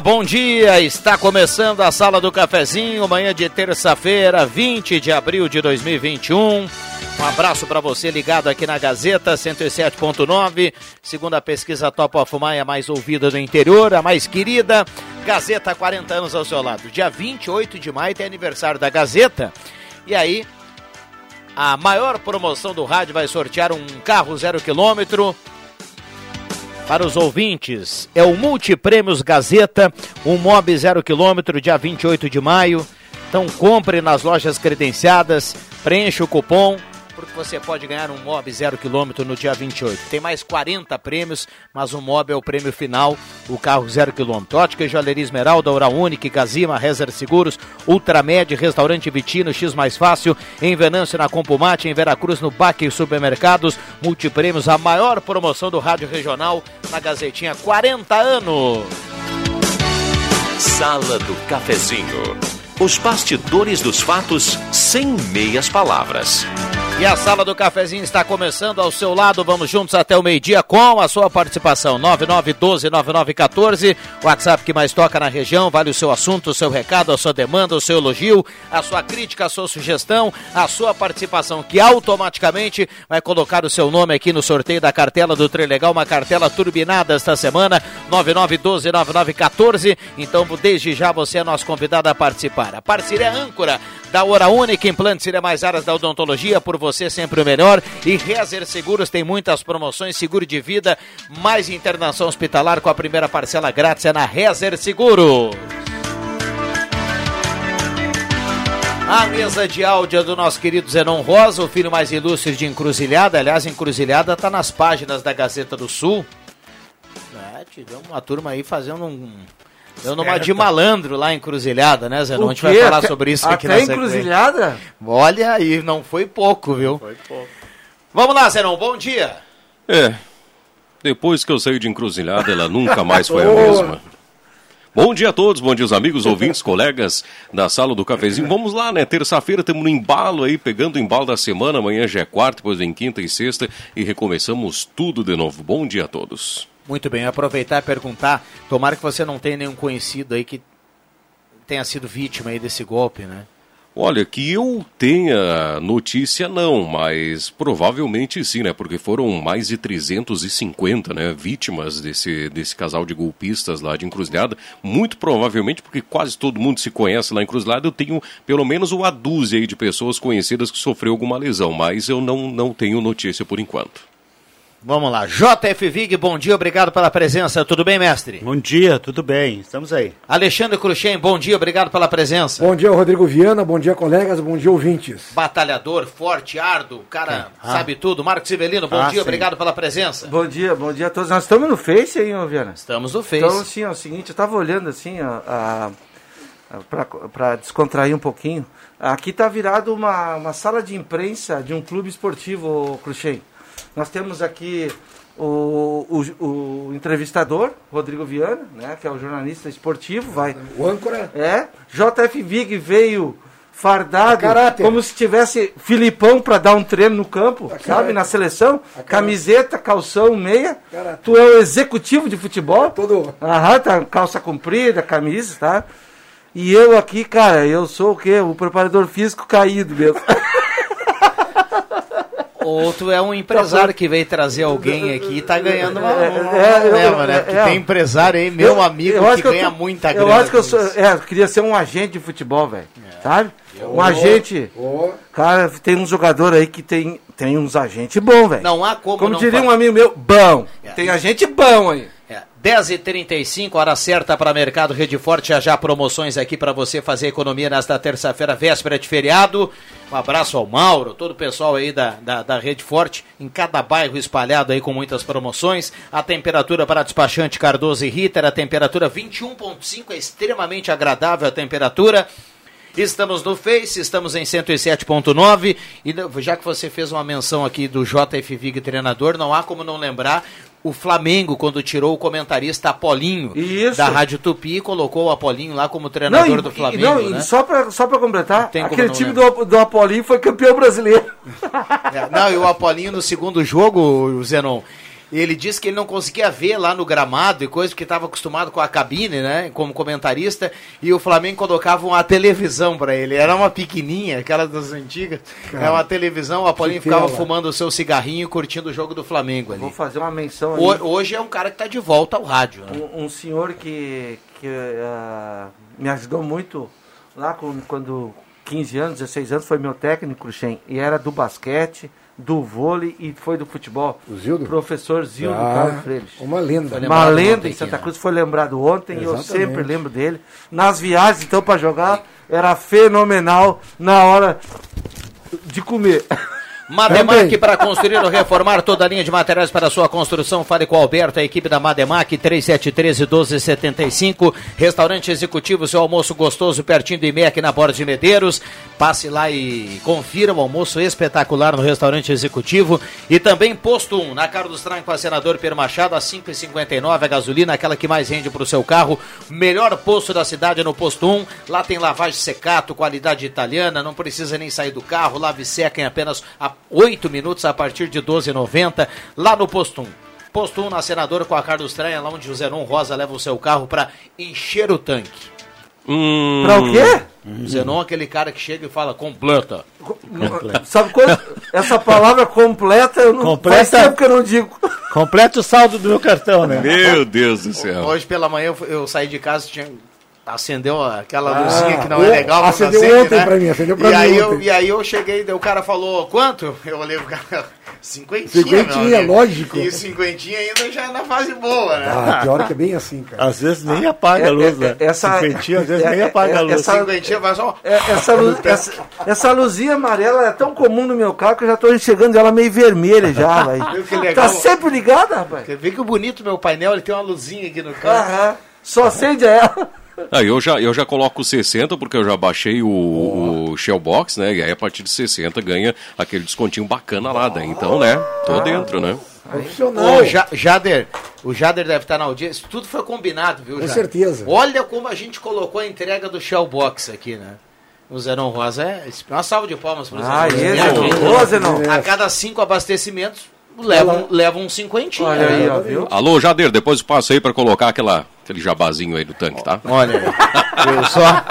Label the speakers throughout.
Speaker 1: Bom dia. Está começando a Sala do Cafezinho, manhã de terça-feira, 20 de abril de 2021. Um abraço para você ligado aqui na Gazeta 107.9, segundo a pesquisa Top of Mind, a mais ouvida do interior, a mais querida. Gazeta 40 anos ao seu lado. Dia 28 de maio tem aniversário da Gazeta. E aí, a maior promoção do rádio vai sortear um carro zero quilômetro para os ouvintes, é o Multiprêmios Gazeta, um mob zero quilômetro, dia 28 de maio. Então compre nas lojas credenciadas, preencha o cupom porque você pode ganhar um Mob zero quilômetro no dia 28. Tem mais 40 prêmios, mas o Mob é o prêmio final, o carro zero quilômetro. Ótica e Joalheria Esmeralda, Oura Unique, Gazima, Rezer Seguros, Ultramed, Restaurante Vitino, X Mais Fácil, em Venâncio na Compumate, em Veracruz no Baque Supermercados, Multiprêmios, a maior promoção do rádio regional na Gazetinha, 40 anos.
Speaker 2: Sala do Cafezinho. Os bastidores dos fatos sem meias palavras.
Speaker 1: E a sala do cafezinho está começando ao seu lado. Vamos juntos até o meio-dia com a sua participação. 99129914, WhatsApp que mais toca na região. Vale o seu assunto, o seu recado, a sua demanda, o seu elogio, a sua crítica, a sua sugestão, a sua participação, que automaticamente vai colocar o seu nome aqui no sorteio da cartela do Trilegal, uma cartela turbinada esta semana. 99129914. Então, desde já você é nosso convidado a participar. A parceria âncora da Hora Única, implantes e mais áreas da odontologia, por você sempre o melhor. E Rezer Seguros tem muitas promoções, seguro de vida, mais internação hospitalar com a primeira parcela grátis é na Rezer Seguro. A mesa de áudio é do nosso querido Zenon Rosa, o filho mais ilustre de Encruzilhada. Aliás, Encruzilhada está nas páginas da Gazeta do Sul. É, tivemos uma turma aí fazendo um, Deu numa de malandro lá em Cruzilhada, né, Zé? A gente vai falar sobre isso aqui
Speaker 3: na sequência. Cruzilhada?
Speaker 1: Olha aí, não foi pouco, viu? Foi pouco. Vamos lá, Zenon, bom dia.
Speaker 4: É, depois que eu saí de encruzilhada, ela nunca mais foi a mesma. Bom dia a todos, bom dia os amigos, ouvintes, colegas da sala do cafezinho. Vamos lá, né? Terça-feira temos no embalo aí, pegando o embalo da semana. Amanhã já é quarta, depois vem quinta e sexta e recomeçamos tudo de novo. Bom dia a todos.
Speaker 1: Muito bem, aproveitar e perguntar. Tomara que você não tenha nenhum conhecido aí que tenha sido vítima aí desse golpe, né?
Speaker 4: Olha, que eu tenha notícia não, mas provavelmente sim, né? Porque foram mais de 350, né, vítimas desse, desse casal de golpistas lá de Encruzilhada. Muito provavelmente, porque quase todo mundo se conhece lá em Encruzilhada, eu tenho pelo menos uma dúzia aí de pessoas conhecidas que sofreu alguma lesão, mas eu não, não tenho notícia por enquanto.
Speaker 1: Vamos lá. JF Vig, bom dia, obrigado pela presença. Tudo bem, mestre?
Speaker 3: Bom dia, tudo bem. Estamos aí.
Speaker 1: Alexandre Cruxem, bom dia, obrigado pela presença.
Speaker 5: Bom dia, Rodrigo Viana, bom dia, colegas, bom dia, ouvintes.
Speaker 1: Batalhador, forte, árduo, cara ah. sabe tudo. Marcos Sivelino, bom ah, dia, sim. obrigado pela presença.
Speaker 3: Bom dia, bom dia a todos. Nós estamos no Face aí, ô Viana?
Speaker 1: Estamos no Face.
Speaker 3: Então, assim, é o seguinte, eu estava olhando assim, para descontrair um pouquinho. Aqui está virado uma, uma sala de imprensa de um clube esportivo, Cruxem. Nós temos aqui o, o, o, entrevistador, Rodrigo Viana, né, que é o jornalista esportivo, vai.
Speaker 5: O âncora.
Speaker 3: É. JF Vig veio fardado, como se tivesse Filipão para dar um treino no campo, sabe, na seleção. Camiseta, calção, meia. Tu é o executivo de futebol.
Speaker 5: Todo.
Speaker 3: Aham, tá, calça comprida, camisa, tá? E eu aqui, cara, eu sou o quê? O preparador físico caído mesmo.
Speaker 1: Ou tu é um empresário que veio trazer alguém aqui e tá ganhando uma, uma, uma
Speaker 3: É, eu-
Speaker 1: leva, né?
Speaker 3: é,
Speaker 1: Porque
Speaker 3: é.
Speaker 1: tem empresário aí, meu
Speaker 3: Eu-
Speaker 1: amigo,
Speaker 3: eu
Speaker 1: que
Speaker 3: que eu
Speaker 1: ganha
Speaker 3: tô-
Speaker 1: muita
Speaker 3: Eu
Speaker 1: grana.
Speaker 3: acho que eu sou, é, eu queria ser um agente de futebol, velho. Sabe? Um agente. Cara, tem um jogador aí que tem, tem uns agentes bons, velho.
Speaker 1: Não há como
Speaker 3: Como diria
Speaker 1: fa-
Speaker 3: um amigo meu, bom.
Speaker 1: É.
Speaker 3: Tem agente bom aí.
Speaker 1: É, 10h35, hora certa para Mercado Rede Forte. Já já promoções aqui para você fazer economia nesta terça-feira, véspera de feriado. Um abraço ao Mauro, todo o pessoal aí da, da, da Rede Forte, em cada bairro espalhado aí com muitas promoções. A temperatura para despachante Cardoso e Ritter, a temperatura 21,5 é extremamente agradável a temperatura. Estamos no Face, estamos em 107.9 e já que você fez uma menção aqui do JF Vig treinador, não há como não lembrar o Flamengo quando tirou o comentarista Apolinho
Speaker 3: Isso.
Speaker 1: da Rádio Tupi colocou o Apolinho lá como treinador
Speaker 3: e-
Speaker 1: do Flamengo,
Speaker 3: não,
Speaker 1: né?
Speaker 3: só pra, só pra completar, aquele
Speaker 1: não
Speaker 3: time do, do Apolinho foi campeão brasileiro.
Speaker 1: É, não, e o Apolinho no segundo jogo, o Zenon, ele disse que ele não conseguia ver lá no gramado e coisa, porque estava acostumado com a cabine, né, como comentarista, e o Flamengo colocava uma televisão para ele. Era uma pequenininha, aquela das antigas. Era uma televisão, o Apolinho ficava
Speaker 5: tela.
Speaker 1: fumando o seu cigarrinho e curtindo o jogo do Flamengo ali.
Speaker 3: Vou fazer uma menção aí.
Speaker 1: Ho- Hoje é um cara que está de volta ao rádio. Né?
Speaker 3: um, um senhor que, que ah, me ajudou muito lá com, quando 15 anos, 16 anos, foi meu técnico, Cruxem, e era do basquete, do vôlei e foi do futebol.
Speaker 5: O Zildo?
Speaker 3: Professor Zildo
Speaker 5: Ah,
Speaker 3: Carlos Freires.
Speaker 5: Uma lenda.
Speaker 3: Uma lenda em Santa
Speaker 1: aqui,
Speaker 3: Cruz, foi lembrado ontem e eu sempre lembro dele. Nas viagens, então, para jogar, era fenomenal na hora de comer.
Speaker 1: Mademac para construir ou reformar toda a linha de materiais para sua construção. Fale com o Alberto, a equipe da Mademac 3713-1275. Restaurante executivo, seu almoço gostoso pertinho do IMEC na Borda de Medeiros. Passe lá e confira o almoço espetacular no restaurante executivo. E também Posto 1, na Carlos Tranco, a senador Pedro Machado, a 5,59 a gasolina, aquela que mais rende para o seu carro. Melhor posto da cidade é no Posto 1. Lá tem lavagem secato, qualidade italiana, não precisa nem sair do carro. Lave e seca em apenas a 8 minutos a partir de 12,90 lá no Posto 1. Posto 1 na Senador com a Carlos Tranha, lá onde o Zenon Rosa leva o seu carro para encher o tanque.
Speaker 4: Hum,
Speaker 3: Pra o quê?
Speaker 1: O Zenon é aquele cara que chega e fala completa.
Speaker 3: Sabe quando essa palavra completa, eu não
Speaker 6: Completa?
Speaker 3: faz tempo que eu não digo.
Speaker 6: Completa o saldo do meu cartão, né?
Speaker 4: Meu Deus do céu.
Speaker 1: Hoje pela manhã eu, eu saí de casa tinha acendeu aquela luzinha que não é legal.
Speaker 5: acendeu
Speaker 1: acende,
Speaker 5: ontem pra mim, acendeu pra
Speaker 1: e
Speaker 5: mim
Speaker 1: aí Eu, e aí eu cheguei, o cara falou, quanto? Eu olhei pro cara, cinquentinha,
Speaker 5: Cinquentinha, lógico.
Speaker 1: E cinquentinha ainda já é na fase boa, né?
Speaker 5: Ah, pior que é bem assim, cara.
Speaker 6: Às vezes nem apaga a luz, né?
Speaker 3: É, é, essa-
Speaker 6: Cinquentinha, às vezes
Speaker 3: é,
Speaker 6: nem
Speaker 3: é,
Speaker 6: apaga a
Speaker 3: é,
Speaker 6: luz.
Speaker 3: essa-
Speaker 1: Cinquentinha vai só...
Speaker 3: É, essa, luz, essa, essa luzinha amarela é tão comum no meu carro que eu já estou enxergando ela meio vermelha já,
Speaker 1: Viu
Speaker 3: velho.
Speaker 1: que legal?
Speaker 3: Tá sempre ligada, rapaz.
Speaker 1: Ver que o bonito meu painel, ele tem uma luzinha aqui no canto.
Speaker 3: Aham. Só acende ela.
Speaker 4: Ah, eu, já, eu já coloco 60 porque eu já baixei o, o Shellbox, né? E aí a partir de 60 ganha aquele descontinho bacana lá, daí. Então, né? Tô dentro, né?
Speaker 5: Profissional.
Speaker 1: Ô, Ja- Jader, o Jader deve estar na audiência. Tudo foi combinado, viu,
Speaker 5: Com
Speaker 1: Jader?
Speaker 5: certeza.
Speaker 1: Olha como a gente colocou a entrega do Shellbox aqui, né? O Zenon Rosa é. Uma salva de palmas pro
Speaker 3: Ah,
Speaker 1: Zenon.
Speaker 3: esse,
Speaker 1: Zenon.
Speaker 3: Zenon. Ô, Zenon.
Speaker 1: A cada cinco abastecimentos, levam, levam um cinquentinho.
Speaker 3: Olha aí, ó, viu?
Speaker 4: Alô, Jader, depois eu passo aí pra colocar aquela, aquele jabazinho aí do tanque, tá?
Speaker 1: Olha aí. Viu só?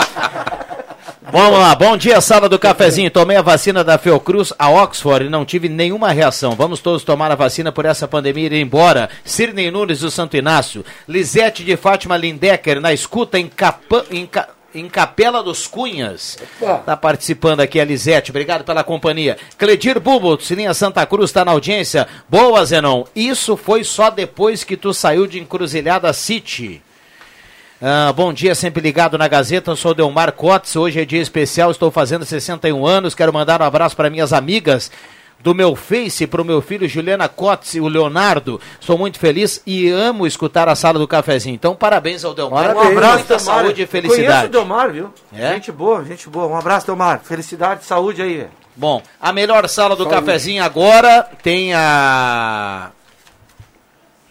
Speaker 1: Vamos lá, bom dia, sala do cafezinho. Tomei a vacina da Fiocruz a Oxford e não tive nenhuma reação. Vamos todos tomar a vacina por essa pandemia ir embora. Sirnei Nunes do Santo Inácio. Lisete de Fátima Lindecker na escuta em, Capa, em, Ca- em Capela dos Cunhas. Tá participando aqui a Lisete. Obrigado pela companhia. Cledir Bubo, Sininha Santa Cruz, está na audiência. Boa, Zenon. Isso foi só depois que tu saiu de Encruzilhada City. Ah, bom dia, sempre ligado na Gazeta. Eu sou Delmar Cotes. Hoje é dia especial, estou fazendo 61 anos. Quero mandar um abraço para minhas amigas do meu Face, para o meu filho Juliana Cotes e o Leonardo. Sou muito feliz e amo escutar a sala do cafezinho. Então, parabéns ao Delmar.
Speaker 3: Um
Speaker 5: Parabéns.
Speaker 3: abraço,
Speaker 1: muita
Speaker 3: Delmar.
Speaker 1: saúde e
Speaker 3: Conheço
Speaker 1: felicidade.
Speaker 3: o Delmar, viu?
Speaker 1: É?
Speaker 3: Gente boa, gente boa. Um abraço, Delmar. Felicidade, saúde aí.
Speaker 1: Bom, a melhor sala do cafezinho agora tem a.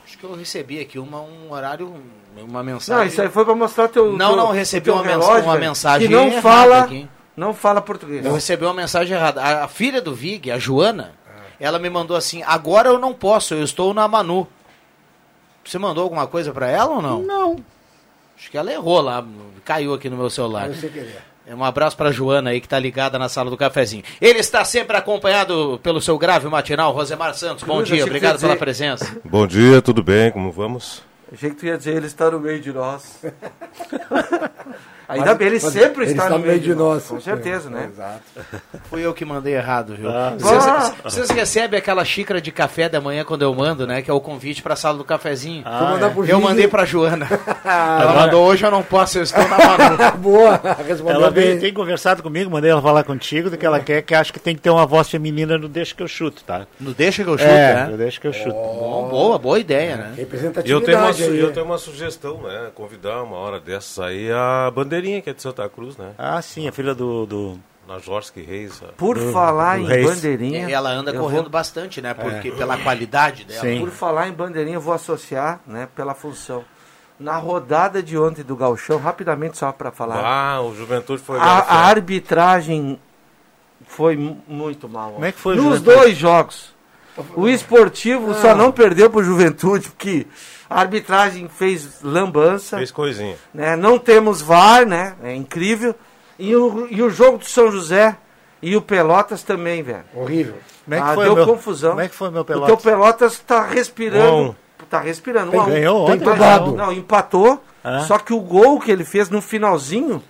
Speaker 1: Acho que eu recebi aqui uma, um horário, uma mensagem.
Speaker 3: Não, isso aí foi pra mostrar teu.
Speaker 1: Não,
Speaker 3: teu-
Speaker 1: não, recebi uma
Speaker 3: relógio,
Speaker 1: uma mensagem
Speaker 3: Que não fala.
Speaker 1: aqui.
Speaker 3: Não fala português.
Speaker 1: Eu recebi uma mensagem errada. A, a filha do Vig, a Joana, ela me mandou assim: agora eu não posso, eu estou na Manu. Você mandou alguma coisa pra ela ou não?
Speaker 5: Não.
Speaker 1: Acho que ela errou lá, caiu aqui no meu celular.
Speaker 5: Eu sei querer.
Speaker 1: Um abraço pra Joana aí que tá ligada na sala do cafezinho. Ele está sempre acompanhado pelo seu grave matinal, Rosemar Santos. Bom
Speaker 3: Cruz,
Speaker 1: dia, obrigado
Speaker 3: ia
Speaker 1: pela
Speaker 3: dizer-
Speaker 1: presença.
Speaker 7: Bom dia, tudo bem? Como vamos?
Speaker 3: Achei que tu ia dizer, ele está no meio de nós. Ainda bem, ele
Speaker 5: Mas
Speaker 3: sempre
Speaker 5: ele
Speaker 3: está,
Speaker 5: está
Speaker 3: no meio de nós. Com
Speaker 5: É,
Speaker 3: certeza, né?
Speaker 5: Exato.
Speaker 1: Fui eu que mandei errado, viu?
Speaker 3: Ah.
Speaker 1: Vocês, vocês recebem aquela xícara de café da manhã quando eu mando, né? Que é o convite pra sala do cafezinho.
Speaker 5: Vou mandar por
Speaker 1: eu mandei pra Joana. Ela mandou hoje, eu não posso, eu estou na.
Speaker 5: Boa, respondeu
Speaker 6: Ela
Speaker 5: bem.
Speaker 6: tem conversado comigo, mandei ela falar contigo do que ela quer, que acha que tem que ter uma voz feminina no Deixa que eu chuto, tá?
Speaker 1: Não deixa que eu chuto,
Speaker 6: é,
Speaker 1: né?
Speaker 6: no Deixa que eu chuto.
Speaker 1: Bom, boa, boa ideia, né?
Speaker 7: E eu
Speaker 5: Representatividade
Speaker 7: tenho, uma,
Speaker 5: aí.
Speaker 7: eu tenho uma sugestão, né? Convidar uma hora dessas aí a bandeirinha que é de Santa Cruz, né?
Speaker 6: Ah, sim, a filha do. do...
Speaker 7: Na Jorge Reis. a-
Speaker 3: Por falar
Speaker 6: do
Speaker 3: em
Speaker 6: Reis.
Speaker 3: bandeirinha.
Speaker 1: Ela anda correndo
Speaker 3: vou-
Speaker 1: bastante, né? Porque pela qualidade dela.
Speaker 6: Sim.
Speaker 3: Por falar em bandeirinha, eu vou associar, né, pela função. Na rodada de ontem do Galchão, rapidamente só para falar.
Speaker 7: Ah, o Juventude foi.
Speaker 3: a, a arbitragem foi mu- muito mal.
Speaker 6: Como é que foi o
Speaker 3: Nos
Speaker 6: Juventude?
Speaker 3: dois jogos. O esportivo só não perdeu pro Juventude, porque a arbitragem fez lambança.
Speaker 7: Fez coisinha.
Speaker 3: né? Não temos VAR, né? É incrível. E o, e o jogo do São José e o Pelotas também, velho.
Speaker 5: Horrível.
Speaker 6: Como é que
Speaker 3: Ah,
Speaker 6: foi
Speaker 3: deu
Speaker 6: meu...
Speaker 3: confusão.
Speaker 6: Como é que foi o meu
Speaker 3: Porque o
Speaker 6: Pelotas?
Speaker 3: Pelotas tá respirando.
Speaker 7: Um.
Speaker 3: Tá respirando.
Speaker 5: Tem-
Speaker 3: um a um.
Speaker 6: ganhou
Speaker 5: Tem
Speaker 6: ontem,
Speaker 5: tomado.
Speaker 3: Não, empatou.
Speaker 6: Ah.
Speaker 3: Só que o gol que ele fez no finalzinho,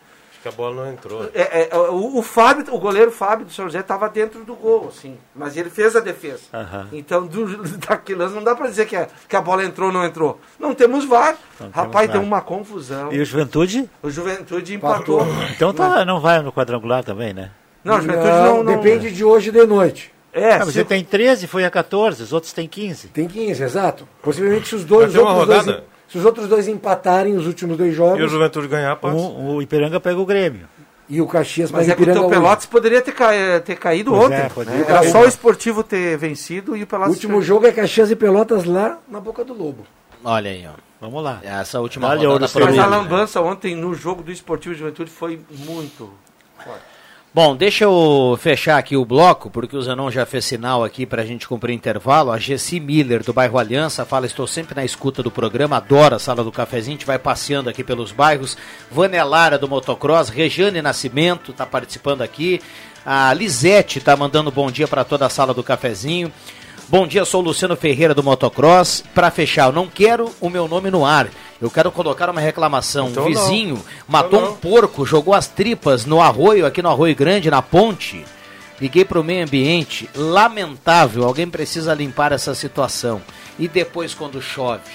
Speaker 7: que a bola não entrou.
Speaker 3: é, é, o, o Fábio, o goleiro Fábio do São José estava dentro do gol, assim. Mas ele fez a defesa.
Speaker 6: Aham.
Speaker 3: Então, do, daquele lance, não dá para dizer que a, que a bola entrou ou não entrou. Não temos VAR.
Speaker 6: temos
Speaker 3: Rapaz,
Speaker 6: VAR.
Speaker 3: deu uma confusão.
Speaker 6: E o Juventude?
Speaker 3: O Juventude empatou.
Speaker 6: Então tá, não vai no quadrangular também, né?
Speaker 3: Não, o Juventude não, não.
Speaker 5: Depende de hoje de noite.
Speaker 3: É,
Speaker 6: Ah, mas
Speaker 3: se-
Speaker 6: você tem 13, foi a 14, os outros têm 15.
Speaker 5: Tem 15, exato. Possivelmente se os dois,
Speaker 7: Vai ter uma
Speaker 5: outros dois,
Speaker 7: rodada.
Speaker 5: Se os outros dois empatarem os últimos dois
Speaker 7: E o
Speaker 5: jogos
Speaker 7: Juventude ganhar, passa.
Speaker 6: Um, o Ipiranga pega o Grêmio.
Speaker 5: e o Caxias
Speaker 3: Mas é que o teu
Speaker 5: hoje.
Speaker 3: Pelotas poderia ter, ca- ter caído
Speaker 6: Pois
Speaker 3: ontem.
Speaker 6: é,
Speaker 3: né? Era só o esportivo ter vencido e o
Speaker 5: O
Speaker 3: Pelotas.
Speaker 5: último
Speaker 3: ter-
Speaker 5: jogo é Caxias e Pelotas lá na boca do Lobo.
Speaker 1: Olha aí, ó.
Speaker 6: Vamos lá.
Speaker 1: Essa última
Speaker 6: Dá-lhe
Speaker 1: rodada
Speaker 3: Mas a
Speaker 1: né?
Speaker 3: lambança ontem no jogo do Esportivo Juventude foi muito.
Speaker 1: Bom, deixa eu fechar aqui o bloco, porque o Zanon já fez sinal aqui pra gente cumprir intervalo. A Gessi Miller, do bairro Aliança, fala: estou sempre na escuta do programa, adoro a sala do cafezinho, a gente vai passeando aqui pelos bairros. Vânia Lara, do Motocross, Regiane Nascimento, tá participando aqui. A Lisete tá mandando bom dia para toda a sala do cafezinho. Bom dia, sou o Luciano Ferreira do Motocross. Para fechar, eu não quero o meu nome no ar. Eu quero colocar uma reclamação.
Speaker 7: Então
Speaker 1: um
Speaker 7: não.
Speaker 1: vizinho matou
Speaker 7: Então
Speaker 1: um porco, jogou as tripas no arroio, aqui no Arroio Grande, na ponte. Liguei para o meio ambiente. Lamentável, alguém precisa limpar essa situação. E depois, quando chove?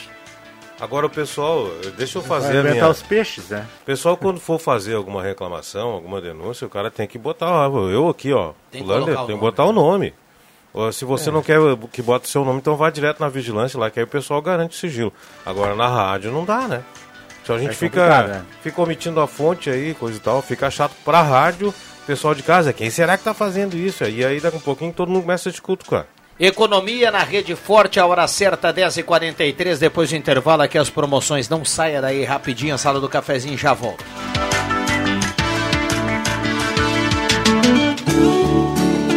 Speaker 7: Agora o pessoal, deixa eu
Speaker 6: Vai
Speaker 7: fazer a
Speaker 6: alimentar
Speaker 7: minha.
Speaker 6: os peixes, né?
Speaker 7: O pessoal, quando for fazer alguma reclamação, alguma denúncia, o cara tem que botar lá. Eu aqui, ó.
Speaker 1: Tem que o
Speaker 7: tem que botar o nome. Se você não quer que bote o seu nome, então vá direto na vigilância lá, que aí o pessoal garante o sigilo. Agora na rádio não dá, né? Se a gente
Speaker 6: É
Speaker 7: fica,
Speaker 6: né?
Speaker 7: fica omitindo a fonte aí, coisa e tal, fica chato pra rádio, pessoal de casa, quem será que tá fazendo isso? E aí daqui a um pouquinho todo mundo começa a te cutucar.
Speaker 1: Economia na rede forte, a hora certa, 10h43. Depois do intervalo, aqui as promoções. Não saia daí rapidinho, a sala do cafezinho já volta.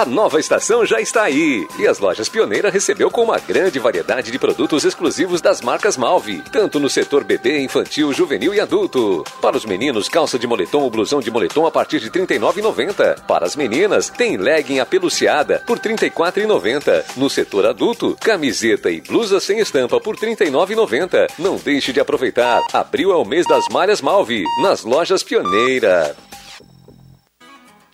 Speaker 2: A nova estação já está aí e as lojas Pioneira recebeu com uma grande variedade de produtos exclusivos das marcas Malve, tanto no setor bebê, infantil, juvenil e adulto. Para os meninos, calça de moletom ou blusão de moletom a partir de R$ 39,90. Para as meninas, tem legging apeluciada por R$ 34,90. No setor adulto, camiseta e blusa sem estampa por R$ 39,90. Não deixe de aproveitar. Abril é o mês das malhas Malve, nas lojas Pioneira.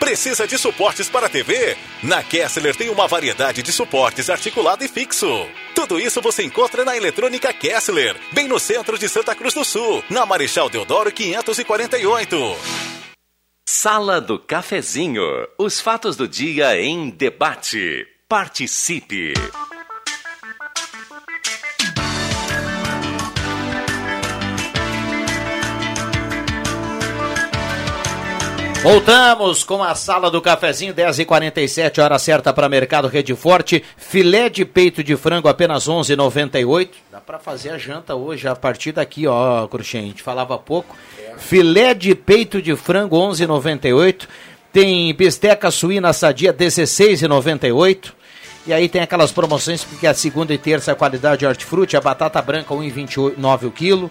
Speaker 8: Precisa de suportes para TV? Na Kessler tem uma variedade de suportes articulado e fixo. Tudo isso você encontra na Eletrônica Kessler, bem no centro de Santa Cruz do Sul, na Marechal Deodoro 548.
Speaker 2: Sala do Cafezinho. Os fatos do dia em debate. Participe.
Speaker 1: Voltamos com a sala do cafezinho, 10h47, hora certa para Mercado Rede Forte. Filé de peito de frango apenas 11,98. Dá para fazer a janta hoje a partir daqui, ó, Cruxem. A gente falava pouco. Filé de peito de frango 11,98. Tem bisteca suína sadia 16,98. E aí tem aquelas promoções porque a segunda e terça é qualidade hortifruti, a batata branca 1,29 o quilo.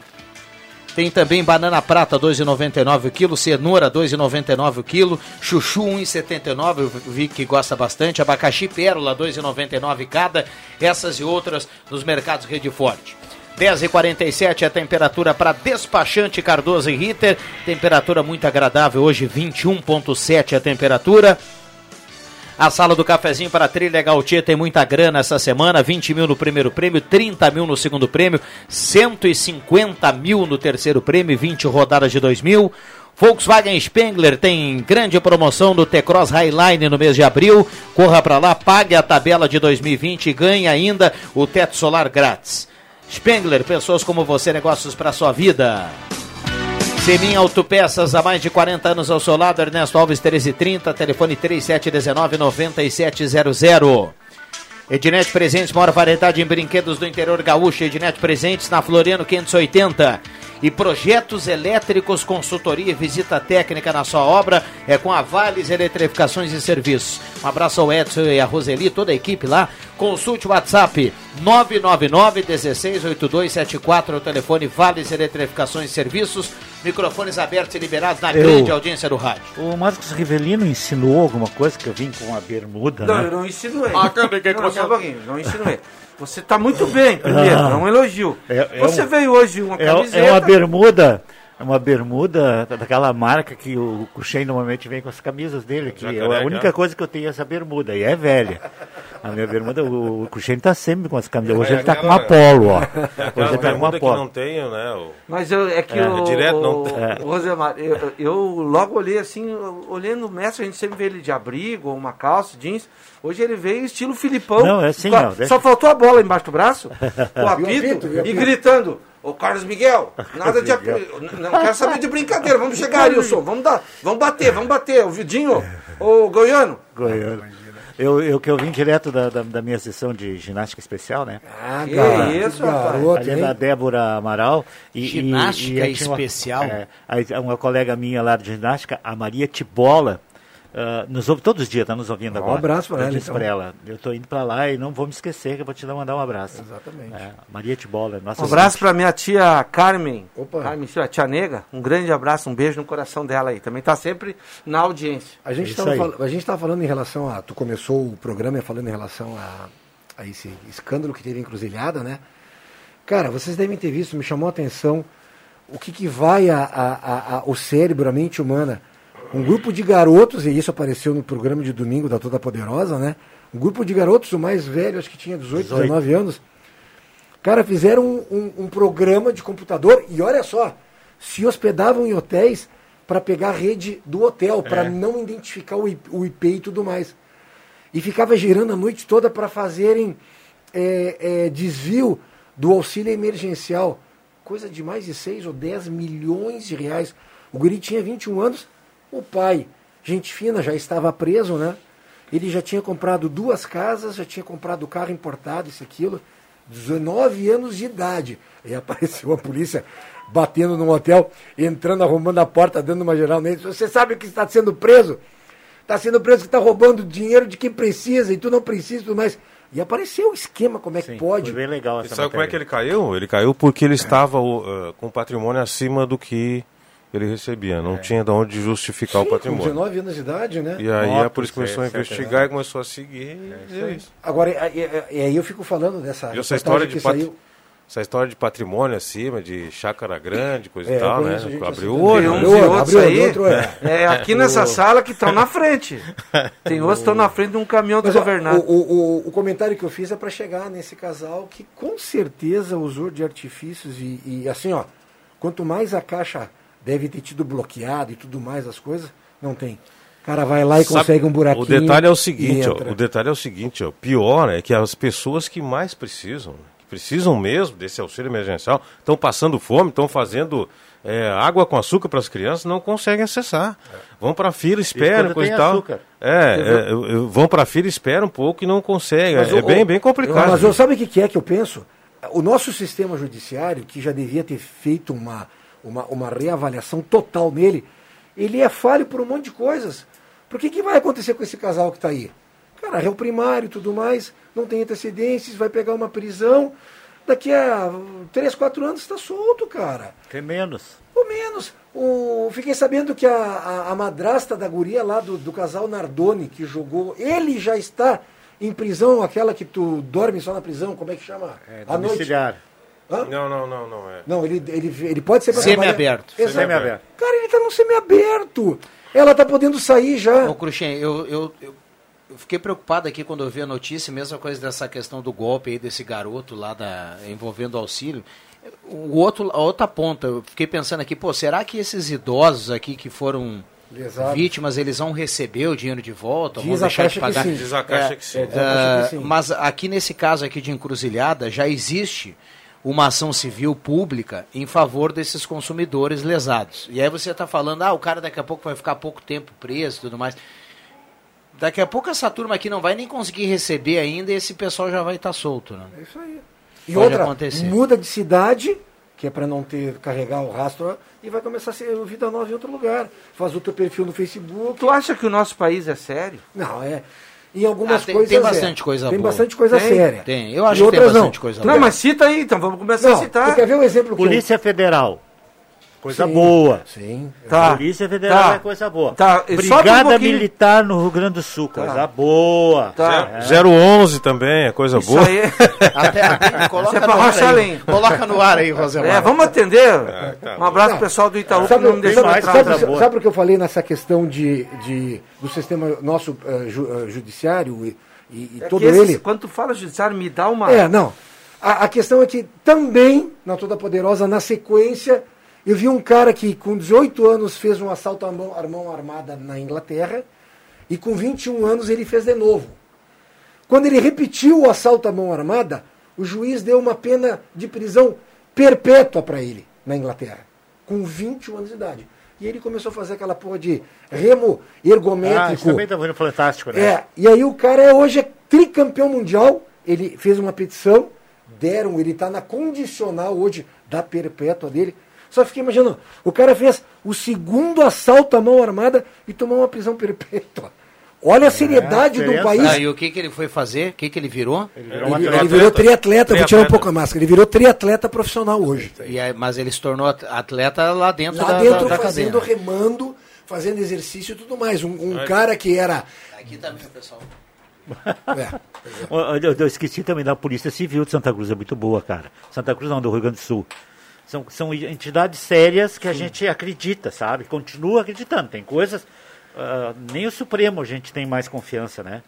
Speaker 1: Tem também banana prata 2,99 o quilo, cenoura 2,99 o quilo, chuchu 1,79, eu vi que gosta bastante, abacaxi pérola 2,99 cada, essas e outras nos mercados Rede Forte. 10h47 é a temperatura para despachante Cardoso e Ritter, temperatura muito agradável hoje, 21,7 a temperatura. A sala do cafezinho para trilha Gautier tem muita grana essa semana: 20 mil no primeiro prêmio, 30 mil no segundo prêmio, 150 mil no terceiro prêmio, 20 rodadas de 2 mil. Volkswagen Spengler tem grande promoção do T-Cross Highline no mês de abril. Corra para lá, pague a tabela de 2020 e ganhe ainda o teto solar grátis. Spengler, pessoas como você, negócios para sua vida. Semin Autopeças, há mais de 40 anos ao seu lado, Ernesto Alves 1330, telefone 3719-9700. Ednet Presentes, maior variedade em brinquedos do interior gaúcho. Ednet Presentes na Floriano 580. E projetos elétricos, consultoria e visita técnica na sua obra é com a Vales Eletrificações e Serviços. Um abraço ao Edson e a Roseli, toda a equipe lá. Consulte o WhatsApp 999 168274, o telefone Vales Eletrificações e Serviços. Microfones abertos e liberados na
Speaker 6: Eu-
Speaker 1: grande audiência do rádio.
Speaker 6: O Marcos Rivelino insinuou alguma coisa que eu vim com a bermuda,
Speaker 3: Não,
Speaker 6: né?
Speaker 3: eu não insinuei.
Speaker 6: Ah, cadê que
Speaker 3: não,
Speaker 6: você-
Speaker 3: só um pouquinho, não insinuei. Você tá muito bem, primeiro,
Speaker 6: Ah.
Speaker 3: é um elogio.
Speaker 6: É- é
Speaker 3: você
Speaker 6: um-
Speaker 3: veio hoje uma
Speaker 6: É,
Speaker 3: camiseta.
Speaker 6: é uma bermuda, é uma bermuda daquela marca que o Cruxem normalmente vem com as camisas dele, que é a única coisa que eu tenho é essa bermuda, e é velha. A minha bermuda, o, o Cruxem tá sempre com as camisas. Hoje ele tá com uma polo, ó. Hoje ele tá com uma
Speaker 7: bermuda que
Speaker 6: polo.
Speaker 7: não tenho, né? o-
Speaker 3: Mas eu, é que
Speaker 7: É,
Speaker 3: o,
Speaker 7: direto não-
Speaker 3: o,
Speaker 7: É.
Speaker 3: o Rosemar, eu, eu logo olhei assim, olhando o mestre, a gente sempre vê ele de abrigo, ou uma calça, jeans. Hoje ele veio estilo Filipão.
Speaker 6: Não, é assim, deixa-
Speaker 3: Só faltou a bola embaixo do braço, o
Speaker 5: o
Speaker 3: apito,
Speaker 5: e
Speaker 3: gritando. Ô Carlos Miguel, nada de. Não quero saber de brincadeira. Vamos chegar, Arilson. Vamos dar. Vamos bater, vamos bater. O Vidinho, o Goiano.
Speaker 6: Goiano. Eu, eu que eu vim direto da, da, da minha sessão de ginástica especial, né?
Speaker 5: Ah,
Speaker 3: Que
Speaker 5: garoto,
Speaker 3: isso, rapaz.
Speaker 5: garoto,
Speaker 6: Ali
Speaker 5: hein?
Speaker 6: da Débora Amaral. E,
Speaker 1: Ginástica
Speaker 6: e, e tinha uma-
Speaker 1: especial?
Speaker 6: é, aí uma colega minha lá de ginástica, a Maria Tibola, ah, nos ouve todos os dias, tá nos ouvindo
Speaker 5: Um
Speaker 6: agora.
Speaker 5: abraço pra
Speaker 6: eu
Speaker 5: ela,
Speaker 6: disse
Speaker 5: então.
Speaker 6: ela, eu tô indo pra lá e não vou me esquecer que eu vou te dar mandar um abraço.
Speaker 5: Exatamente.
Speaker 6: É, Maria Tibola, nossa
Speaker 3: Um abraço pra minha tia Carmen.
Speaker 5: Opa.
Speaker 3: Carmen, tia, tia Nega. Um grande abraço, um beijo no coração dela aí. Também tá sempre na audiência.
Speaker 5: A gente
Speaker 6: isso
Speaker 5: estava a falando em relação a. Tu começou o programa falando em relação a, a esse escândalo que teve em Cruzilhada, né? Cara, vocês devem ter visto, me chamou a atenção o que, que vai a, a, a- a- o cérebro, a mente humana. Um grupo de garotos, e isso apareceu no programa de domingo da Toda Poderosa, né? Um grupo de garotos, o mais velho, acho que tinha 18,
Speaker 6: 18.
Speaker 5: 19 anos. Cara, fizeram um, um- um programa de computador e olha só, se hospedavam em hotéis para pegar a rede do hotel, para
Speaker 6: É.
Speaker 5: não identificar o IP, o IP e tudo mais. E ficava girando a noite toda para fazerem é, é, desvio do auxílio emergencial. Coisa de mais de 6 ou 10 milhões de reais. O guri tinha 21 anos, o pai, gente fina, já estava preso, né? Ele já tinha comprado duas casas, já tinha comprado carro importado, isso, aquilo. 19 anos de idade. Aí apareceu a polícia batendo num hotel, entrando, arrombando a porta, dando uma geral nele. Você sabe que está sendo preso? Está sendo preso que está roubando dinheiro de quem precisa e tu não precisa e tudo mais. E apareceu o esquema, como é que pode.
Speaker 6: Foi bem legal
Speaker 7: E
Speaker 6: essa
Speaker 7: sabe como é que
Speaker 6: matéria.
Speaker 7: ele caiu? Ele caiu porque ele estava o, ah, com patrimônio acima do que ele recebia. Não tinha de onde justificar o
Speaker 5: Sim, com
Speaker 7: patrimônio.
Speaker 5: 19 anos de idade, né?
Speaker 7: E aí a
Speaker 6: Motos,
Speaker 7: polícia começou a
Speaker 6: etc.
Speaker 7: investigar e começou a seguir. e é isso.
Speaker 5: Agora, e, e- aí eu fico falando dessa
Speaker 7: E essa história, de
Speaker 5: que
Speaker 7: pat-
Speaker 5: saiu.
Speaker 7: essa história de patrimônio acima, de chácara grande, coisa
Speaker 5: É,
Speaker 7: e tal, né? Abriu
Speaker 5: assim
Speaker 7: o olho.
Speaker 3: Uns
Speaker 7: né?
Speaker 3: e
Speaker 5: abriu,
Speaker 3: aí.
Speaker 5: outro é.
Speaker 3: É, aqui nessa sala que estão na frente. Tem outros que estão na frente de um caminhão
Speaker 5: Mas, ó,
Speaker 3: desgovernado.
Speaker 5: o, o, o, o comentário que eu fiz é para chegar nesse casal que com certeza usou de artifícios e, e assim, ó, quanto mais a caixa deve ter tido bloqueado e tudo mais as coisas, não tem. O cara vai lá e
Speaker 7: Sabe,
Speaker 5: consegue um buraquinho.
Speaker 7: O detalhe é o seguinte, ó, o detalhe é o seguinte, ó, pior é que as pessoas que mais precisam, que precisam mesmo desse auxílio emergencial, estão passando fome, estão fazendo é, água com açúcar para as crianças, não conseguem acessar. Vão para a fila, esperam, coisa e tal.
Speaker 6: açúcar.
Speaker 7: É, é, vão para a fila, esperam um pouco e não conseguem.
Speaker 5: Mas
Speaker 7: é
Speaker 5: o-
Speaker 7: bem, bem complicado.
Speaker 5: Mas eu, sabe o que que é que eu penso? O nosso sistema judiciário, que já devia ter feito uma, uma, uma reavaliação total nele, ele é falho por um monte de coisas. Por que, que vai acontecer com esse casal que está aí? Cara, réu primário e tudo mais, não tem antecedências, vai pegar uma prisão, daqui a 3, 4 anos está solto, cara.
Speaker 6: Tem menos.
Speaker 5: Ou menos. O, fiquei sabendo que a, a, a madrasta da guria lá do, do casal Nardoni, que jogou, ele já está em prisão, aquela que tu dorme só na prisão, como é que chama?
Speaker 6: É, domiciliar.
Speaker 5: Hã?
Speaker 7: Não, não, não, não é.
Speaker 5: Não, ele, ele, ele pode ser
Speaker 1: Semi-aberto.
Speaker 5: Exato.
Speaker 6: Semi-aberto.
Speaker 5: Cara, ele tá no semi-aberto. Ela tá podendo sair já.
Speaker 1: Ô, Cruxem, eu, eu, eu, eu fiquei preocupado aqui quando eu vi a notícia, mesma coisa dessa questão do golpe aí desse garoto lá da, envolvendo o auxílio. O outro, a outra ponta, eu fiquei pensando aqui, pô, será que esses idosos aqui que foram
Speaker 5: Lesados.
Speaker 1: vítimas, eles vão receber o dinheiro de volta?
Speaker 5: Diz
Speaker 1: vão deixar de
Speaker 5: que
Speaker 1: pagar?
Speaker 5: sim.
Speaker 7: Diz a Caixa que sim.
Speaker 5: É, Caixa que
Speaker 1: É,
Speaker 5: sim.
Speaker 1: mas aqui nesse caso aqui de encruzilhada já existe uma ação civil pública em favor desses consumidores lesados. E aí você está falando, ah, o cara daqui a pouco vai ficar pouco tempo preso e tudo mais. Daqui a pouco essa turma aqui não vai nem conseguir receber ainda e esse pessoal já vai estar solto, né?
Speaker 5: É isso aí. E
Speaker 1: Pode
Speaker 5: outra,
Speaker 1: acontecer.
Speaker 5: muda de cidade, que é para não ter carregar o rastro, e vai começar a ser vida nova em outro lugar. Faz o teu perfil no Facebook.
Speaker 3: Tu acha que o nosso país é sério?
Speaker 5: Não, é. Em algumas
Speaker 1: Ah, tem-
Speaker 5: coisas
Speaker 1: tem
Speaker 5: é.
Speaker 1: bastante coisa
Speaker 5: Tem
Speaker 1: boa.
Speaker 5: bastante coisa
Speaker 3: Tem,
Speaker 5: séria.
Speaker 1: tem. Eu acho
Speaker 5: E
Speaker 1: que tem bastante
Speaker 5: não.
Speaker 1: coisa
Speaker 3: Não,
Speaker 5: quer-
Speaker 3: mas cita aí, então vamos começar
Speaker 5: Não,
Speaker 3: a citar.
Speaker 5: tu quer ver um exemplo que eu-
Speaker 6: Polícia Federal. Coisa
Speaker 5: Sim,
Speaker 6: boa.
Speaker 5: Sim.
Speaker 3: Tá.
Speaker 6: Polícia Federal
Speaker 3: Tá.
Speaker 6: é coisa boa.
Speaker 3: Tá, um
Speaker 6: Brigada
Speaker 3: pouquinho.
Speaker 6: Militar no Rio Grande do Sul, coisa boa.
Speaker 3: Tá.
Speaker 7: 011 também, é coisa
Speaker 3: Isso
Speaker 7: boa.
Speaker 3: aí.
Speaker 1: Até, até- coloca,
Speaker 3: é
Speaker 1: no ar aí. coloca no ar aí, Rosemar.
Speaker 3: É, vamos atender.
Speaker 7: tá
Speaker 3: um abraço
Speaker 5: Não.
Speaker 3: pro pessoal do Itaú que
Speaker 5: Sabe,
Speaker 3: não me deixou
Speaker 5: sabe,
Speaker 6: mais
Speaker 5: sabe,
Speaker 6: coisa boa.
Speaker 5: sabe por que eu falei nessa questão de, de, do sistema nosso eh, ju- eh, judiciário e, e- e
Speaker 3: É
Speaker 5: todo
Speaker 3: que esse-
Speaker 5: ele?
Speaker 3: Quando tu fala judiciário, me dá uma.
Speaker 5: É, não. A, a questão é que também, na Toda Poderosa, na sequência, eu vi um cara que com 18 anos fez um assalto à mão, à mão armada na Inglaterra e com 21 anos ele fez de novo. Quando ele repetiu o assalto à mão armada, o juiz deu uma pena de prisão perpétua para ele na Inglaterra, com 21 anos de idade. E ele começou a fazer aquela porra de remo
Speaker 6: Ah, isso
Speaker 5: ergométrico.
Speaker 6: também tá vendo fantástico, né?
Speaker 5: É, e aí o cara é, hoje é tricampeão mundial, ele fez uma petição, deram, ele está na condicional hoje da perpétua dele. Só fiquei imaginando, o cara fez o segundo assalto à mão armada e tomou uma prisão perpétua. Olha a seriedade do país.
Speaker 1: Ah, e o que, que ele foi fazer? O que, que ele virou? Ele
Speaker 5: Ele, ele virou triatleta, vou tirar um pouco a máscara, ele virou triatleta profissional hoje.
Speaker 1: E aí, mas ele se tornou atleta lá dentro
Speaker 5: Lá
Speaker 1: da,
Speaker 5: dentro
Speaker 1: da, da
Speaker 5: fazendo
Speaker 1: cadeia.
Speaker 5: remando, fazendo exercício e tudo mais. Um, um
Speaker 7: É.
Speaker 5: cara que era.
Speaker 1: Aqui também, pessoal.
Speaker 5: É.
Speaker 6: Eu, eu esqueci também da Polícia Civil de Santa Cruz, é muito boa, cara. Santa Cruz não, do Rio Grande do Sul. São, são entidades sérias que a gente acredita, sabe? Continua acreditando. Tem coisas. ah, nem o Supremo a gente tem mais confiança, né?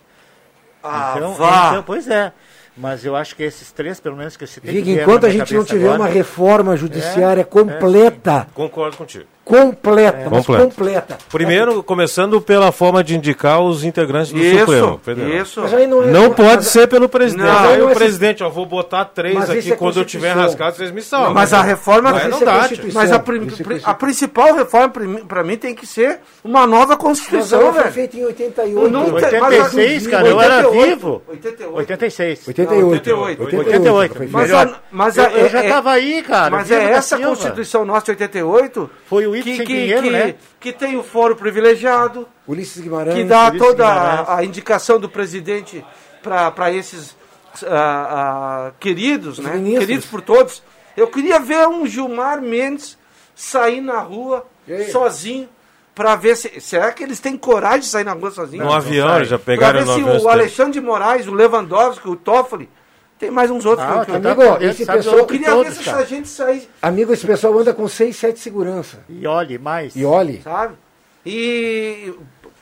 Speaker 3: Ah,
Speaker 6: então,
Speaker 3: vá.
Speaker 6: então, pois é. Mas eu acho que esses três, pelo menos, que eu citei. Vieram
Speaker 5: enquanto a gente não tiver
Speaker 6: agora,
Speaker 5: uma reforma judiciária
Speaker 6: É,
Speaker 5: completa,
Speaker 7: Concordo contigo.
Speaker 5: Completa, mas
Speaker 7: Completo.
Speaker 5: completa.
Speaker 7: Primeiro, começando pela forma de indicar os integrantes do
Speaker 3: Isso,
Speaker 7: Supremo Federal.
Speaker 3: isso.
Speaker 5: Mas aí não, é-
Speaker 7: Não pode
Speaker 5: mas-
Speaker 7: ser pelo presidente.
Speaker 3: Não,
Speaker 7: aí
Speaker 5: não
Speaker 7: o
Speaker 5: é-
Speaker 7: presidente, ó, vou botar três
Speaker 5: Mas
Speaker 7: aqui
Speaker 5: é
Speaker 7: quando eu tiver rascado, vocês me salvam.
Speaker 3: Mas a reforma.
Speaker 5: Mas
Speaker 7: não
Speaker 5: é
Speaker 7: dá.
Speaker 3: Mas a, prim-
Speaker 5: é
Speaker 3: a principal reforma para mim tem que ser uma nova
Speaker 5: Mas
Speaker 3: Constituição,
Speaker 5: foi
Speaker 3: velho.
Speaker 5: feita em 88.
Speaker 3: Não tem-
Speaker 6: 86,
Speaker 3: mas-
Speaker 6: cara, eu era
Speaker 3: 88,
Speaker 6: vivo.
Speaker 3: 88.
Speaker 6: 86.
Speaker 5: 88.
Speaker 3: 88.
Speaker 6: 88.
Speaker 5: foi
Speaker 3: Mas,
Speaker 6: Melhor.
Speaker 3: a, mas
Speaker 6: eu,
Speaker 3: a-
Speaker 6: eu já
Speaker 3: é-
Speaker 6: estava aí, cara.
Speaker 3: Mas é essa. Constituição nossa de 88
Speaker 6: Foi o
Speaker 3: Que,
Speaker 6: sem
Speaker 3: que,
Speaker 6: Pinheiro,
Speaker 3: que,
Speaker 6: né?
Speaker 3: que tem o foro privilegiado,
Speaker 5: Ulisses Guimarães.
Speaker 3: que dá
Speaker 6: Ulisses
Speaker 3: toda a, a indicação do presidente para esses ah, ah, queridos, né?
Speaker 5: Ministros.
Speaker 3: Queridos por todos. Eu queria ver um Gilmar Mendes sair na rua sozinho para ver se. Será que eles têm coragem de sair na rua sozinho?
Speaker 7: No avião, já
Speaker 3: Para
Speaker 7: pegaram
Speaker 3: ver
Speaker 7: no
Speaker 3: se
Speaker 7: avião.
Speaker 3: o. Alexandre de Moraes, o Lewandowski, o Toffoli, tem mais uns outros
Speaker 6: Ah,
Speaker 3: que eu- que eu
Speaker 6: tá
Speaker 5: Amigo,
Speaker 6: dentro,
Speaker 5: esse
Speaker 6: sabe
Speaker 5: pessoal
Speaker 3: eu queria
Speaker 6: todos,
Speaker 3: ver se
Speaker 6: cara.
Speaker 3: essa gente sair,
Speaker 5: Amigo, esse pessoal anda com 6, 7 segurança.
Speaker 6: E olhe mais.
Speaker 5: E olhe.
Speaker 3: sabe? E.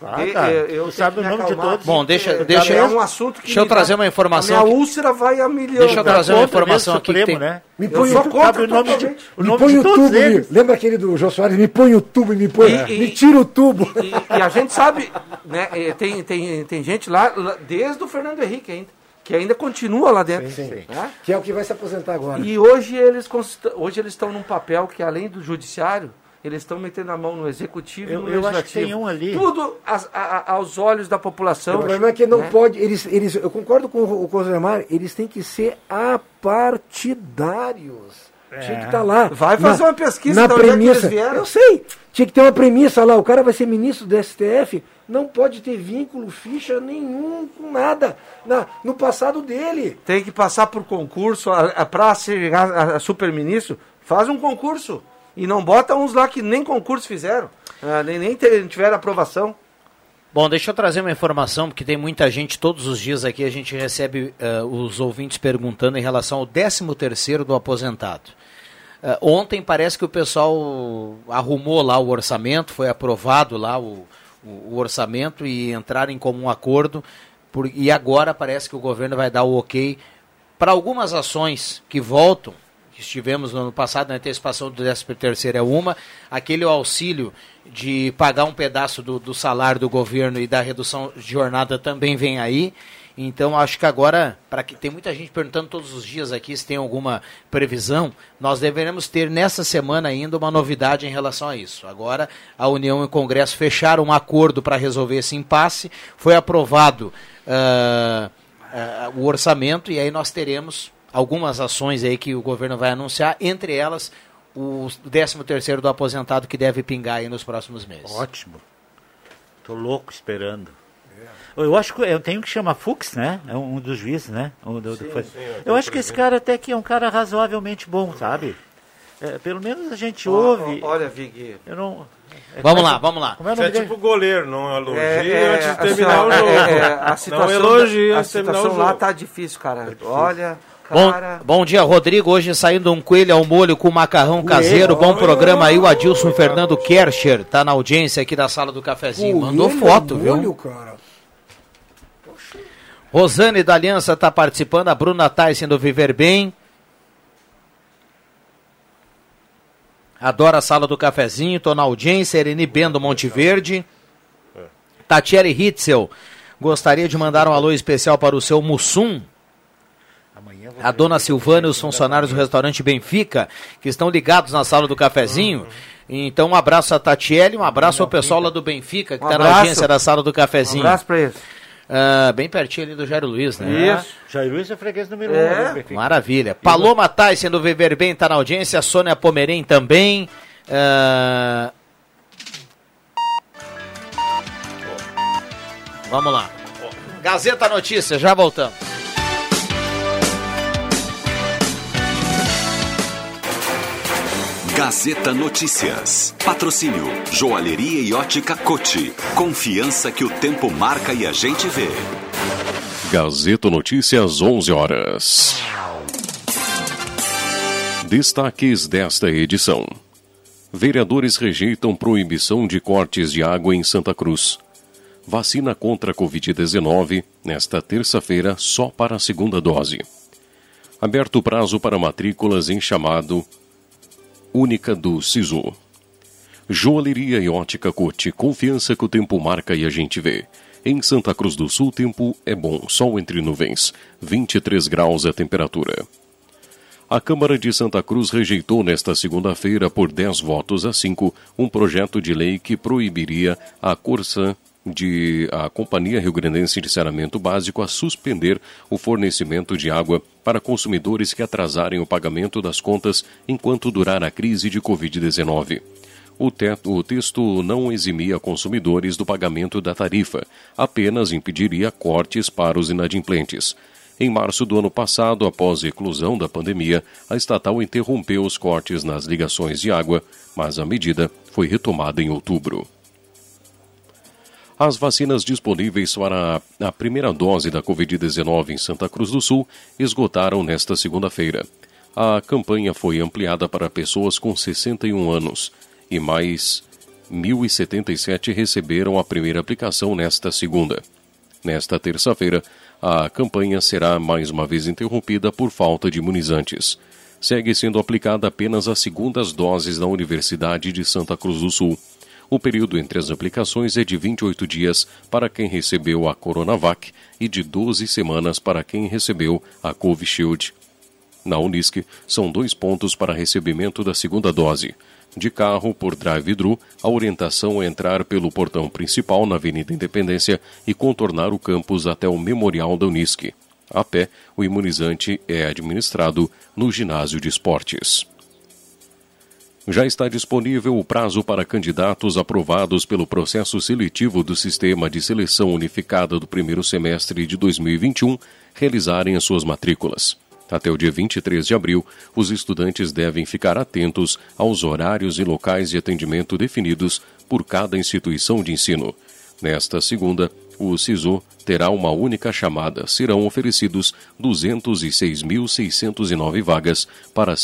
Speaker 6: Ah,
Speaker 3: eu- eu
Speaker 6: tu
Speaker 3: tenho
Speaker 6: sabe
Speaker 3: que
Speaker 6: o
Speaker 3: me
Speaker 6: nome de todos.
Speaker 1: Bom, deixa- deixa-
Speaker 3: é um assunto que.
Speaker 1: deixa eu
Speaker 3: me
Speaker 1: trazer uma informação
Speaker 3: A minha
Speaker 1: que-
Speaker 3: úlcera vai a milhão.
Speaker 1: Deixa eu trazer uma
Speaker 6: Contra
Speaker 1: informação aqui que
Speaker 6: Supremo,
Speaker 1: tem.
Speaker 6: né?
Speaker 5: Me
Speaker 3: Eu
Speaker 5: põe o tubo.
Speaker 6: o nome de, o
Speaker 5: Me
Speaker 6: nome
Speaker 5: põe
Speaker 6: de
Speaker 5: o
Speaker 6: todos
Speaker 5: tubo.
Speaker 6: eles.
Speaker 5: Me, lembra aquele do Jô Soares? Me põe o tubo e me põe.
Speaker 3: E- e-
Speaker 5: me tira o tubo.
Speaker 3: E, e a gente sabe, né? eh, Tem, tem, tem gente lá desde o Fernando Henrique ainda, que ainda continua lá dentro. né?
Speaker 5: Que é o que vai se aposentar agora.
Speaker 3: E hoje eles hoje eles estão num papel que além do judiciário, eles estão metendo a mão no executivo e
Speaker 6: Eu-
Speaker 3: no
Speaker 6: eu acho que
Speaker 3: legislativo.
Speaker 6: tem um ali.
Speaker 3: Tudo as- a- a- aos olhos da população.
Speaker 5: o problema é que não
Speaker 3: né?
Speaker 5: pode. Eles, eles, eu concordo com o Cosemar, eles têm que ser apartidários. Tinha que estar lá.
Speaker 3: Vai fazer uma pesquisa
Speaker 5: na
Speaker 3: é que
Speaker 5: premissa.
Speaker 3: eles vieram.
Speaker 5: Eu sei. Tinha que ter uma premissa lá. O cara vai ser ministro do STF. Não pode ter vínculo, ficha nenhum com nada na, no passado dele.
Speaker 3: Tem que passar por concurso para chegar a, a superministro. Faz um concurso. E não bota uns lá que nem concurso fizeram. ah, nem, nem tiveram aprovação.
Speaker 1: Bom, deixa eu trazer uma informação, porque tem muita gente, todos os dias aqui a gente recebe eh, os ouvintes perguntando em relação ao 13 terceiro do aposentado. Eh, ontem parece que o pessoal arrumou lá o orçamento, foi aprovado lá o, o- orçamento e entraram em comum acordo, por- e agora parece que o governo vai dar o ok para algumas ações que voltam, que estivemos no ano passado, na antecipação do 13 terceiro é uma, aquele auxílio de pagar um pedaço do, do salário do governo e da redução de jornada também vem aí. Então acho que agora, para que tem muita gente perguntando todos os dias aqui se tem alguma previsão, nós deveremos ter nessa semana ainda uma novidade em relação a isso. Agora a União e o Congresso fecharam um acordo para resolver esse impasse, foi aprovado ah, ah, o orçamento e aí nós teremos algumas ações aí que o governo vai anunciar, entre elas o 13 terceiro do aposentado que deve pingar aí nos próximos meses.
Speaker 6: Ótimo. Tô louco esperando. Eu acho que eu tenho que chamar Fux, né? É um dos juízes, né? Um do- do- foi- eu acho que esse cara até que é um cara razoavelmente bom, sabe? É, pelo menos a gente ouve.
Speaker 3: Ó, ó, Olha, Vig.
Speaker 6: Eu não. é
Speaker 1: Vamos lá, vamos lá.
Speaker 6: Como é o
Speaker 7: Você é tipo goleiro, não elogia
Speaker 3: É, é,
Speaker 7: antes de
Speaker 3: assim,
Speaker 7: terminar o jogo.
Speaker 3: é, é, a situação,
Speaker 7: não elogia
Speaker 3: a
Speaker 7: antes de terminar o
Speaker 3: situação
Speaker 7: jogo.
Speaker 3: lá tá difícil, cara. Olha,
Speaker 1: Bom,
Speaker 3: cara.
Speaker 1: bom dia, Rodrigo. Hoje saindo um coelho ao molho com macarrão caseiro. Bom programa aí. O Adilson Fernando Kercher tá na audiência aqui da sala do cafezinho. Mandou foto,
Speaker 5: molho,
Speaker 1: viu?
Speaker 5: cara.
Speaker 1: Rosane da Aliança tá participando. A Bruna Tyson do Viver Bem. Adora a sala do cafezinho. Tô na audiência. Ereni Bendo Monte Verde. Tatiele Hitzel. Gostaria de mandar um alô especial para o seu Mussum. A dona Silvana e os funcionários do restaurante Benfica, que estão ligados na sala do cafezinho. Então, um abraço a Tatiele, um abraço ao pessoal lá do Benfica, que
Speaker 3: Um
Speaker 1: está na audiência da sala do
Speaker 3: Um
Speaker 1: cafezinho.
Speaker 3: abraço pra eles.
Speaker 1: Ah, bem pertinho ali do Jairo Luiz, né?
Speaker 6: Isso. Jair Luiz é freguês número
Speaker 1: É.
Speaker 6: um. né?
Speaker 1: Maravilha. Paloma Tyson do Viver Bem tá na audiência, Sônia Pomerém também. Ah, Vamos lá. Gazeta Notícias, já voltamos.
Speaker 9: Gazeta Notícias. Patrocínio Joalheria e Ótica Cote. Confiança que o tempo marca e a gente vê.
Speaker 4: Gazeta Notícias, 11 horas. Destaques desta edição: Vereadores rejeitam proibição de cortes de água em Santa Cruz. Vacina contra a Covid-19 nesta terça-feira só para a segunda dose. Aberto prazo para matrículas em chamado única do SISU. Joalheria e ótica Cote, confiança que o tempo marca e a gente vê. Em Santa Cruz do Sul, tempo é bom, sol entre nuvens, 23 graus a temperatura. A Câmara de Santa Cruz rejeitou nesta segunda-feira, por 10 votos a 5, um projeto de lei que proibiria a Corsa de a Companhia Rio Grandense de Saneamento Básico a suspender o fornecimento de água para consumidores que atrasarem o pagamento das contas enquanto durar a crise de Covid-19. O, o texto não eximia consumidores do pagamento da tarifa, apenas impediria cortes para os inadimplentes. Em março do ano passado, após a eclosão da pandemia, a estatal interrompeu os cortes nas ligações de água, mas a medida foi retomada em outubro. As vacinas disponíveis para a primeira dose da Covid-19 em Santa Cruz do Sul esgotaram nesta segunda-feira. A campanha foi ampliada para pessoas com 61 anos e mais 1.077 receberam a primeira aplicação nesta segunda. Nesta terça-feira, a campanha será mais uma vez interrompida por falta de imunizantes. Segue sendo aplicada apenas as segundas doses na Universidade de Santa Cruz do Sul. O período entre as aplicações é de 28 dias para quem recebeu a Coronavac e de 12 semanas para quem recebeu a Covishield. Na Unisc, são dois pontos para recebimento da segunda dose. De carro por drive-thru, a orientação é entrar pelo portão principal na Avenida Independência e contornar o campus até o Memorial da Unisc. A pé, o imunizante é administrado no ginásio de esportes. Já está disponível o prazo para candidatos aprovados pelo processo seletivo do Sistema de Seleção Unificada do primeiro semestre de 2021 realizarem as suas matrículas. Até o dia 23 de abril, os estudantes devem ficar atentos aos horários e locais de atendimento definidos por cada instituição de ensino. Nesta segunda, o SISU terá uma única chamada. Serão oferecidos 206.609 vagas para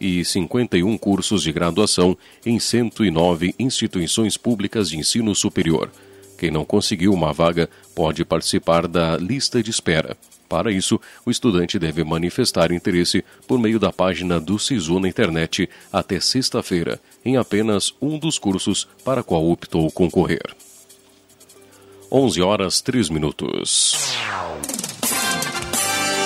Speaker 4: 5.751 cursos de graduação em 109 instituições públicas de ensino superior. Quem não conseguiu uma vaga pode participar da lista de espera. Para isso, o estudante deve manifestar interesse por meio da página do SISU na internet até sexta-feira, em apenas um dos cursos para qual optou concorrer. 11 horas 3 minutos.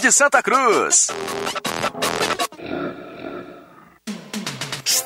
Speaker 8: de Santa Cruz.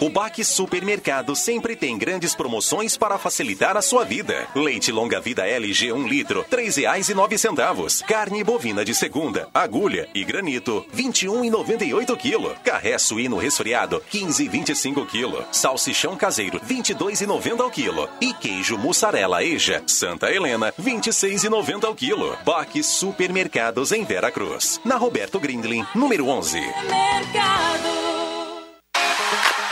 Speaker 9: O Baque Supermercado sempre tem grandes promoções para facilitar a sua vida. Leite longa vida LG 1 litro, R$ 3,09. Carne bovina de segunda, agulha e granito, R$ 21,98 kg. Carré suíno resfriado, R$ 15,25 kg. Salsichão caseiro, R$ 22,90 ao quilo. E queijo mussarela Eja, Santa Helena, R$ 26,90 ao quilo. Baque Supermercados em Vera Cruz. Na Roberto Grindlin, número 11.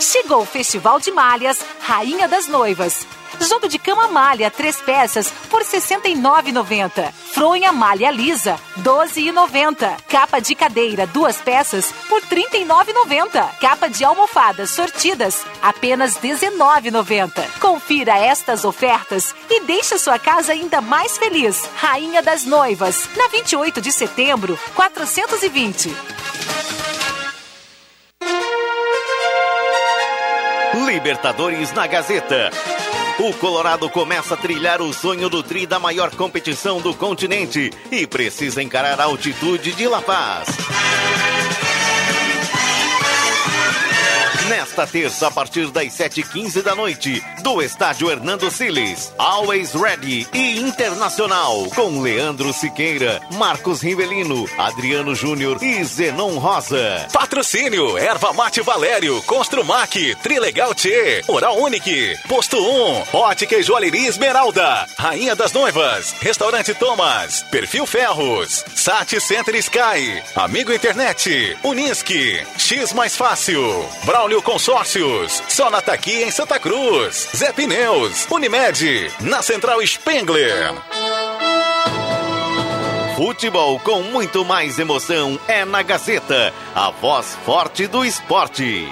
Speaker 10: Chegou o Festival de Malhas Rainha das Noivas. Jogo de cama malha, três peças, por R$ 69,90. Fronha malha lisa, R$ 12,90. Capa de cadeira, duas peças, por R$ 39,90. Capa de almofadas sortidas, apenas R$ 19,90. Confira estas ofertas e deixe sua casa ainda mais feliz. Rainha das Noivas, na 28 de setembro, 420.
Speaker 11: Libertadores na Gazeta. O Colorado começa a trilhar o sonho do tri da maior competição do continente e precisa encarar a altitude de La Paz. Nesta terça, a partir das 7h15 da noite, do estádio Hernando Siles, Always Ready e Internacional, com Leandro Siqueira, Marcos Rivelino, Adriano Júnior e Zenon Rosa.
Speaker 8: Patrocínio, Erva Mate Valério, Construmac, Trilegal T, Oral Unique, Posto 1, Ótica e Joalheria Esmeralda, Rainha das Noivas, Restaurante Thomas, Perfil Ferros, Sat Center Sky, Amigo Internet, Unisque, X Mais Fácil, Braulio Consórcios, Sonata aqui em Santa Cruz, Zé Pneus, Unimed, na Central Spengler.
Speaker 11: Futebol com muito mais emoção é na Gazeta, a voz forte do esporte.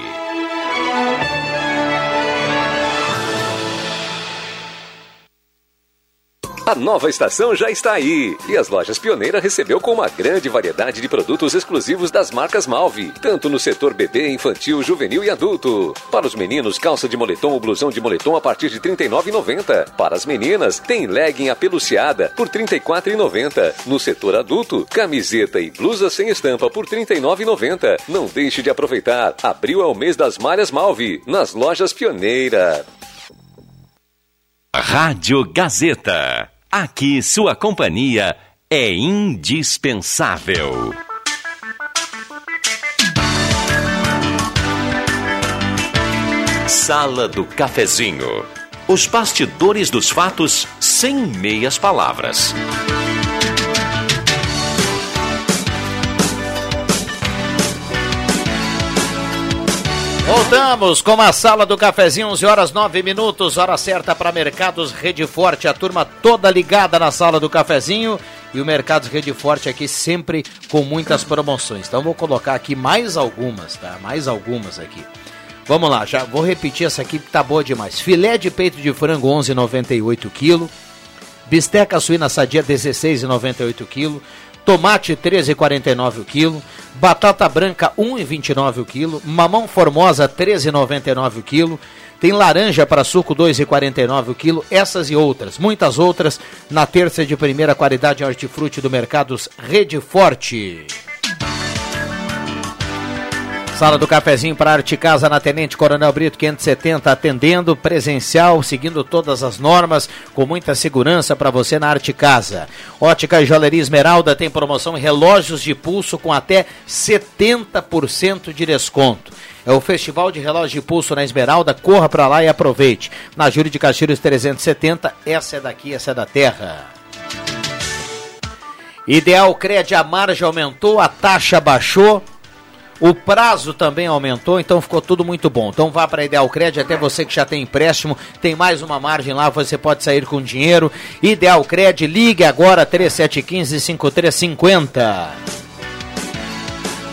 Speaker 2: A nova estação já está aí e as lojas Pioneira recebeu com uma grande variedade de produtos exclusivos das marcas Malve, tanto no setor bebê, infantil, juvenil e adulto. Para os meninos, calça de moletom ou blusão de moletom a partir de R$ 39,90. Para as meninas, tem legging apeluciada por R$ 34,90. No setor adulto, camiseta e blusa sem estampa por R$ 39,90. Não deixe de aproveitar. Abril é o mês das malhas Malve, nas lojas Pioneira.
Speaker 12: Rádio Gazeta. Aqui sua companhia é indispensável. Sala do Cafezinho. Os bastidores dos fatos sem meias palavras.
Speaker 1: Voltamos com a sala do cafezinho, 11 horas 9 minutos, hora certa para Mercados Rede Forte, a turma toda ligada na sala do cafezinho e o Mercados Rede Forte aqui sempre com muitas promoções. Então vou colocar aqui mais algumas, tá? Mais algumas aqui. Vamos lá, já vou repetir essa aqui que tá boa demais. Filé de peito de frango 11,98 kg. Bisteca suína sadia 16,98 kg. Tomate 13,49 o quilo. Batata branca 1,29 o quilo. Mamão formosa 13,99 o quilo. Tem laranja para suco 2,49 o quilo. Essas e outras, muitas outras, na terça de primeira qualidade hortifruti do Mercados Rede Forte. Sala do cafezinho para Arte Casa na Tenente Coronel Brito 570, atendendo presencial, seguindo todas as normas, com muita segurança para você na Arte Casa. Ótica e Joalheria Esmeralda tem promoção relógios de pulso com até 70% de desconto. É o Festival de Relógio de Pulso na Esmeralda. Corra para lá e aproveite. Na Júlio de Castilhos 370, essa é daqui, essa é da terra. Ideal Cred, a margem aumentou, a taxa baixou. O prazo também aumentou, então ficou tudo muito bom. Então vá para Ideal Cred, até você que já tem empréstimo, tem mais uma margem lá, você pode sair com dinheiro. Ideal Cred, ligue agora 3715-5350.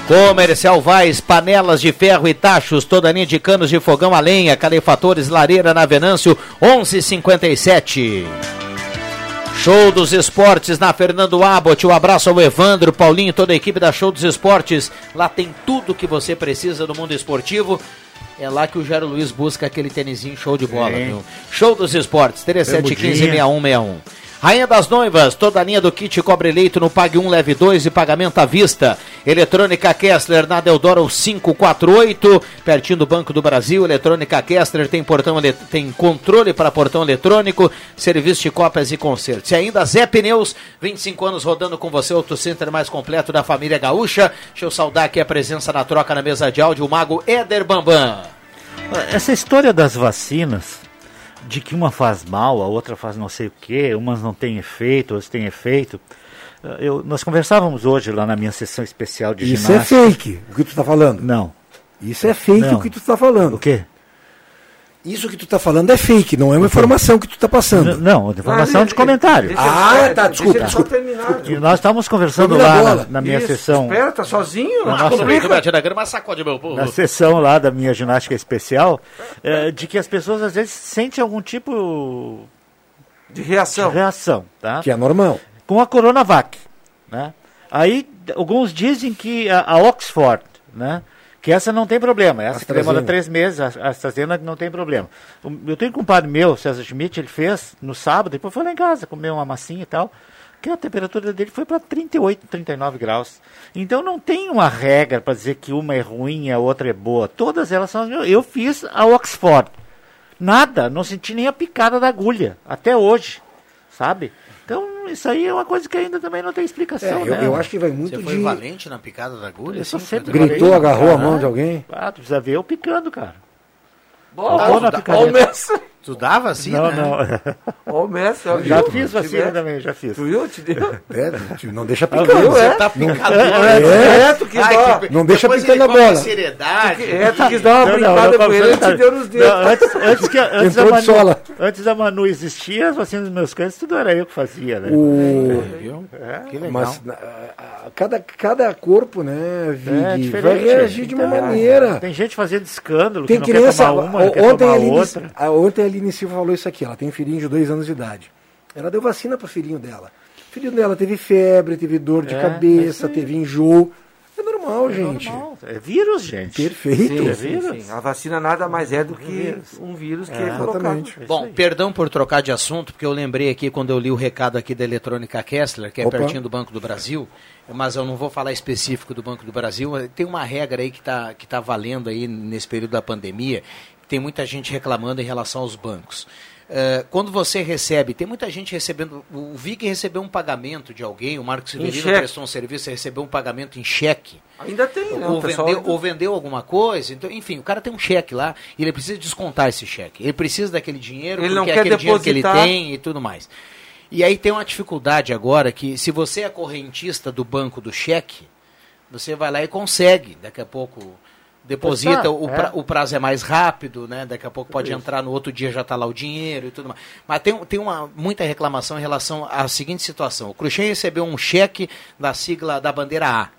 Speaker 1: Comercial Vaz, panelas de ferro e tachos, toda linha de canos de fogão a lenha, calefatores, lareira na Venâncio, 1157. Show dos Esportes na Fernando Abbott. Um abraço ao Evandro, Paulinho, toda a equipe da Show dos Esportes. Lá tem tudo que você precisa do mundo esportivo. É lá que o Jairo Luiz busca aquele tênisinho show de bola, viu? Show dos Esportes, 3715-6161. Rainha das Noivas, toda a linha do kit cobre leito no Pague 1, Leve 2 e pagamento à vista. Eletrônica Kessler na Deodoro 548, pertinho do Banco do Brasil. Eletrônica Kessler tem portão tem controle para portão eletrônico, serviço de cópias e concertos. E ainda Zé Pneus, 25 anos rodando com você, outro center mais completo da família gaúcha. Deixa eu saudar aqui a presença na troca na mesa de áudio, o mago Éder Bambam.
Speaker 6: Essa história das vacinas, de que uma faz mal, a outra faz não sei o que, umas não têm efeito, outras têm efeito. eh, Eu, nós conversávamos hoje lá na minha sessão especial de
Speaker 5: Isso é
Speaker 6: ginástica.
Speaker 5: fake, o que tu está falando.
Speaker 6: Não.
Speaker 5: Isso é fake
Speaker 6: Não.
Speaker 5: o que tu está falando.
Speaker 6: O quê?
Speaker 5: Isso que tu está falando é fake, não é uma informação que tu está passando.
Speaker 6: N- Não, informação de comentário.
Speaker 5: Ah, tá, desculpa.
Speaker 3: Deixa terminar.
Speaker 6: E nós estávamos conversando lá na, na minha
Speaker 3: Isso,
Speaker 6: sessão.
Speaker 3: Espera, tá sozinho?
Speaker 6: Na
Speaker 3: Não
Speaker 6: nossa-
Speaker 1: sacode meu povo.
Speaker 6: na sessão lá da minha ginástica especial, eh, de que as pessoas às vezes sentem algum tipo
Speaker 3: De reação.
Speaker 6: de reação, tá?
Speaker 5: Que é normal.
Speaker 6: Com a Coronavac, né? Aí alguns dizem que a, a Oxford, né? Que essa não tem problema, essa que demora
Speaker 5: AstraZeneca.
Speaker 6: três meses, a AstraZeneca não tem problema. Eu tenho um compadre meu, César Schmidt, ele fez no sábado, depois foi lá em casa, comeu uma massinha e tal, que a temperatura dele foi para 38, 39 graus. Então não tem uma regra para dizer que uma é ruim e a outra é boa. Todas elas são. Eu fiz a Oxford. Nada, não senti nem a picada da agulha, até hoje, sabe? Então, isso aí é uma coisa que ainda também não tem explicação,
Speaker 5: É, eu,
Speaker 6: né?
Speaker 5: eu acho que vai muito
Speaker 1: Você foi
Speaker 5: de.
Speaker 1: valente na picada da agulha?
Speaker 6: Eu sou
Speaker 1: assim,
Speaker 6: sempre
Speaker 5: Gritou,
Speaker 6: valente,
Speaker 5: agarrou a mão de alguém?
Speaker 6: Ah, tu precisa ver eu picando, cara. Tá bom na
Speaker 3: ó,
Speaker 6: picadinha.
Speaker 1: Tu dava assim,
Speaker 6: não,
Speaker 1: né?
Speaker 6: não.
Speaker 3: Ó, o Messi. ó,
Speaker 6: já
Speaker 3: viu?
Speaker 6: fiz vacina também, já fiz.
Speaker 3: Tu viu? Te deu?
Speaker 5: É, tu não deixa
Speaker 3: Ah,
Speaker 5: picando.
Speaker 3: viu? É.
Speaker 1: Tá picador.
Speaker 5: É,
Speaker 3: tu quis
Speaker 1: Ai,
Speaker 3: dar.
Speaker 1: que-
Speaker 5: Não deixa
Speaker 1: depois
Speaker 5: picando a bola.
Speaker 1: seriedade.
Speaker 3: É, tu quis dar uma
Speaker 6: Não, não,
Speaker 3: brincada
Speaker 6: não,
Speaker 3: com ele, ele
Speaker 6: não,
Speaker 3: te deu nos dedos.
Speaker 6: não, antes, antes, que, antes, da Manu, antes da Manu existir, as vacinas dos meus cães, tudo era eu que fazia, né?
Speaker 5: O...
Speaker 6: Que legal.
Speaker 5: Mas na- a- a- cada, cada corpo, né, Vig,
Speaker 6: É
Speaker 5: vai
Speaker 6: diferente.
Speaker 5: reagir de uma maneira.
Speaker 6: Tem gente fazendo escândalo,
Speaker 5: Tem
Speaker 6: que não
Speaker 5: criança.
Speaker 6: quer tomar uma, não quer tomar outra.
Speaker 5: ontem a Aline Silva falou isso aqui. Ela tem um filhinho de dois anos de idade. Ela deu vacina pro filhinho dela. O filhinho dela teve febre, teve dor de
Speaker 6: É, é
Speaker 5: cabeça,
Speaker 6: aí.
Speaker 5: teve enjoo. É normal, gente.
Speaker 6: Normal, É vírus, gente.
Speaker 5: Perfeito.
Speaker 3: Sim,
Speaker 6: É vírus.
Speaker 3: sim. A vacina nada mais é do que um vírus que é, colocado.
Speaker 5: Exatamente.
Speaker 1: Bom, perdão por trocar de assunto, porque eu lembrei aqui quando eu li o recado aqui da Eletrônica Kessler, que é
Speaker 5: Opa.
Speaker 1: pertinho do Banco do Brasil, mas eu não vou falar específico do Banco do Brasil. Tem uma regra aí que está que tá valendo aí nesse período da pandemia, tem muita gente reclamando em relação aos bancos. Eh, quando você recebe, tem muita gente recebendo. O VIC recebeu um pagamento de alguém, o Marcos Severino prestou um serviço, recebeu um pagamento em cheque
Speaker 3: Ainda tem, né?
Speaker 1: ou,
Speaker 3: O pessoal
Speaker 1: vendeu,
Speaker 3: ainda-
Speaker 1: ou vendeu alguma coisa, então, enfim, o cara tem um cheque lá e ele precisa descontar esse cheque. Ele precisa daquele dinheiro,
Speaker 3: Ele não
Speaker 1: porque é
Speaker 3: quer
Speaker 1: aquele dinheiro que ele
Speaker 3: depositar.
Speaker 1: tem e tudo mais. E aí tem uma dificuldade agora que se você é correntista do banco do cheque, você vai lá e consegue, daqui a pouco, Deposita,
Speaker 6: Tá,
Speaker 1: o,
Speaker 6: é.
Speaker 1: pra- o prazo é mais rápido, né? Daqui a pouco pode entrar no outro dia já está lá o dinheiro e tudo mais. Mas tem, tem uma, muita reclamação em relação à seguinte situação. O Cruxem recebeu um cheque da sigla da bandeira A.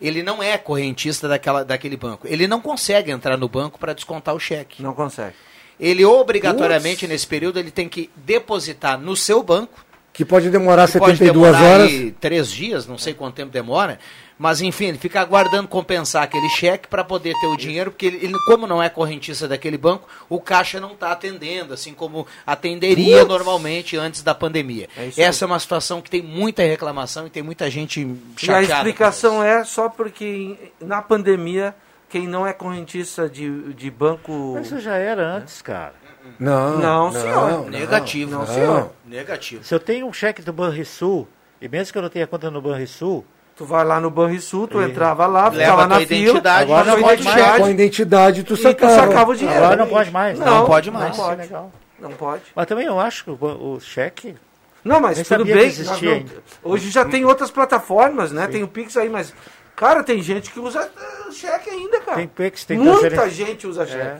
Speaker 1: Ele não é correntista daquela, daquele banco. Ele não consegue entrar no banco para descontar o cheque.
Speaker 3: Não consegue.
Speaker 1: Ele obrigatoriamente, nesse período, ele tem que depositar no seu banco
Speaker 5: Que pode demorar
Speaker 1: que pode
Speaker 5: 72
Speaker 1: demorar
Speaker 5: horas.
Speaker 1: aí três dias, não sei quanto tempo demora, mas enfim, ele fica aguardando compensar aquele cheque para poder ter o dinheiro, porque ele, ele, como não é correntista daquele banco, o caixa não está atendendo, assim como atenderia
Speaker 3: Putz.
Speaker 1: normalmente antes da pandemia.
Speaker 3: É aí.
Speaker 1: Essa é uma situação que tem muita reclamação e tem muita gente
Speaker 3: E a
Speaker 1: chateada.
Speaker 3: explicação é só porque na pandemia, quem não é correntista de, de banco.
Speaker 6: Mas isso já era antes, cara.
Speaker 5: Não,
Speaker 3: Não, senhor.
Speaker 1: Negativo.
Speaker 3: Não, senhor.
Speaker 1: Negativo.
Speaker 6: Se eu tenho um cheque do Banrisul, e mesmo que eu não tenha conta no Banrisul,
Speaker 3: Tu vai lá no Banrisul, tu
Speaker 6: E-
Speaker 3: entrava lá,
Speaker 6: Leva
Speaker 3: ficava
Speaker 6: a tua
Speaker 3: na fila,
Speaker 6: identidade,
Speaker 3: agora não
Speaker 6: não
Speaker 3: pode mais.
Speaker 5: Com a identidade tu
Speaker 3: E tu
Speaker 5: sacava.
Speaker 3: sacava o dinheiro.
Speaker 6: Agora não pode mais,
Speaker 3: Não,
Speaker 6: não
Speaker 1: pode
Speaker 3: Não
Speaker 1: mais.
Speaker 3: pode.
Speaker 6: legal.
Speaker 3: Não pode.
Speaker 6: Mas também eu acho que o, o cheque.
Speaker 3: Não, mas
Speaker 6: Nem
Speaker 3: tudo bem.
Speaker 6: que existia
Speaker 3: nós não- hoje já tem outras plataformas, né? Tem o Pix aí, mas. Cara, tem gente que usa eh, cheque ainda, cara.
Speaker 6: Tem Pix, tem
Speaker 3: Muita gente usa cheque.
Speaker 6: É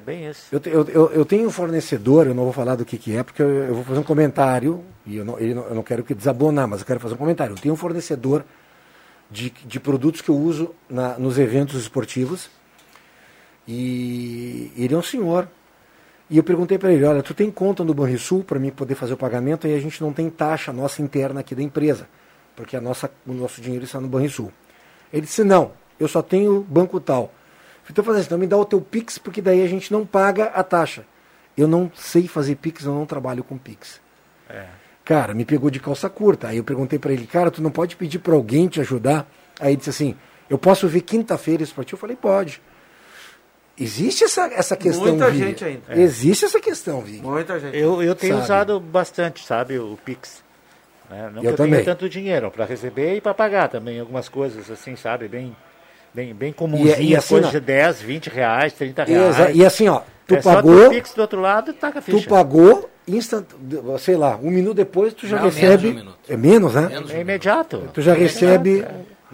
Speaker 6: bem isso.
Speaker 5: Eu, eu, eu, eu tenho um fornecedor, eu não vou falar do que, que é, porque eu, eu vou fazer um comentário, e eu não- eu não quero que desabonar, mas eu quero fazer um comentário. Eu tenho um fornecedor de, de produtos que eu uso na- nos eventos esportivos, e ele é um senhor. E eu perguntei para ele, olha, tu tem conta no Banrisul para mim poder fazer o pagamento, e a gente não tem taxa nossa interna aqui da empresa, porque a nossa, o nosso dinheiro está no Banrisul. Ele disse, não, eu só tenho banco tal. Então eu falei assim, então me dá o teu Pix, porque daí a gente não paga a taxa. Eu não sei fazer Pix, eu não trabalho com Pix.
Speaker 6: É.
Speaker 5: Cara, me pegou de calça curta. Aí eu perguntei para ele, cara, tu não pode pedir para alguém te ajudar? Aí ele disse assim, eu posso vir quinta-feira isso para ti? Eu falei, pode. Existe essa, essa questão,
Speaker 3: Muita
Speaker 5: Vig.
Speaker 3: gente ainda.
Speaker 6: É.
Speaker 5: Existe essa questão, Vig.
Speaker 3: Muita gente.
Speaker 6: Eu, eu tenho
Speaker 5: Sabe.
Speaker 6: usado bastante, sabe, o Pix. né? Não que
Speaker 5: Eu
Speaker 6: eu
Speaker 5: também.
Speaker 6: tenha tanto dinheiro para receber e para pagar também. Algumas coisas assim, sabe, bem, bem, bem comunzinha,
Speaker 5: E- e assim,
Speaker 6: coisa
Speaker 5: ó,
Speaker 6: de 10, 20 reais, 30
Speaker 5: Exa-
Speaker 6: reais.
Speaker 5: E assim, ó, tu
Speaker 6: é só
Speaker 5: pagou,
Speaker 6: Pix do outro lado e taca a ficha.
Speaker 5: tu pagou, instant, sei lá, um minuto depois tu já
Speaker 1: Não, menos
Speaker 5: recebe.
Speaker 1: de um minuto.
Speaker 5: É menos, né?
Speaker 1: Menos
Speaker 6: É imediato.
Speaker 5: Tu já recebe.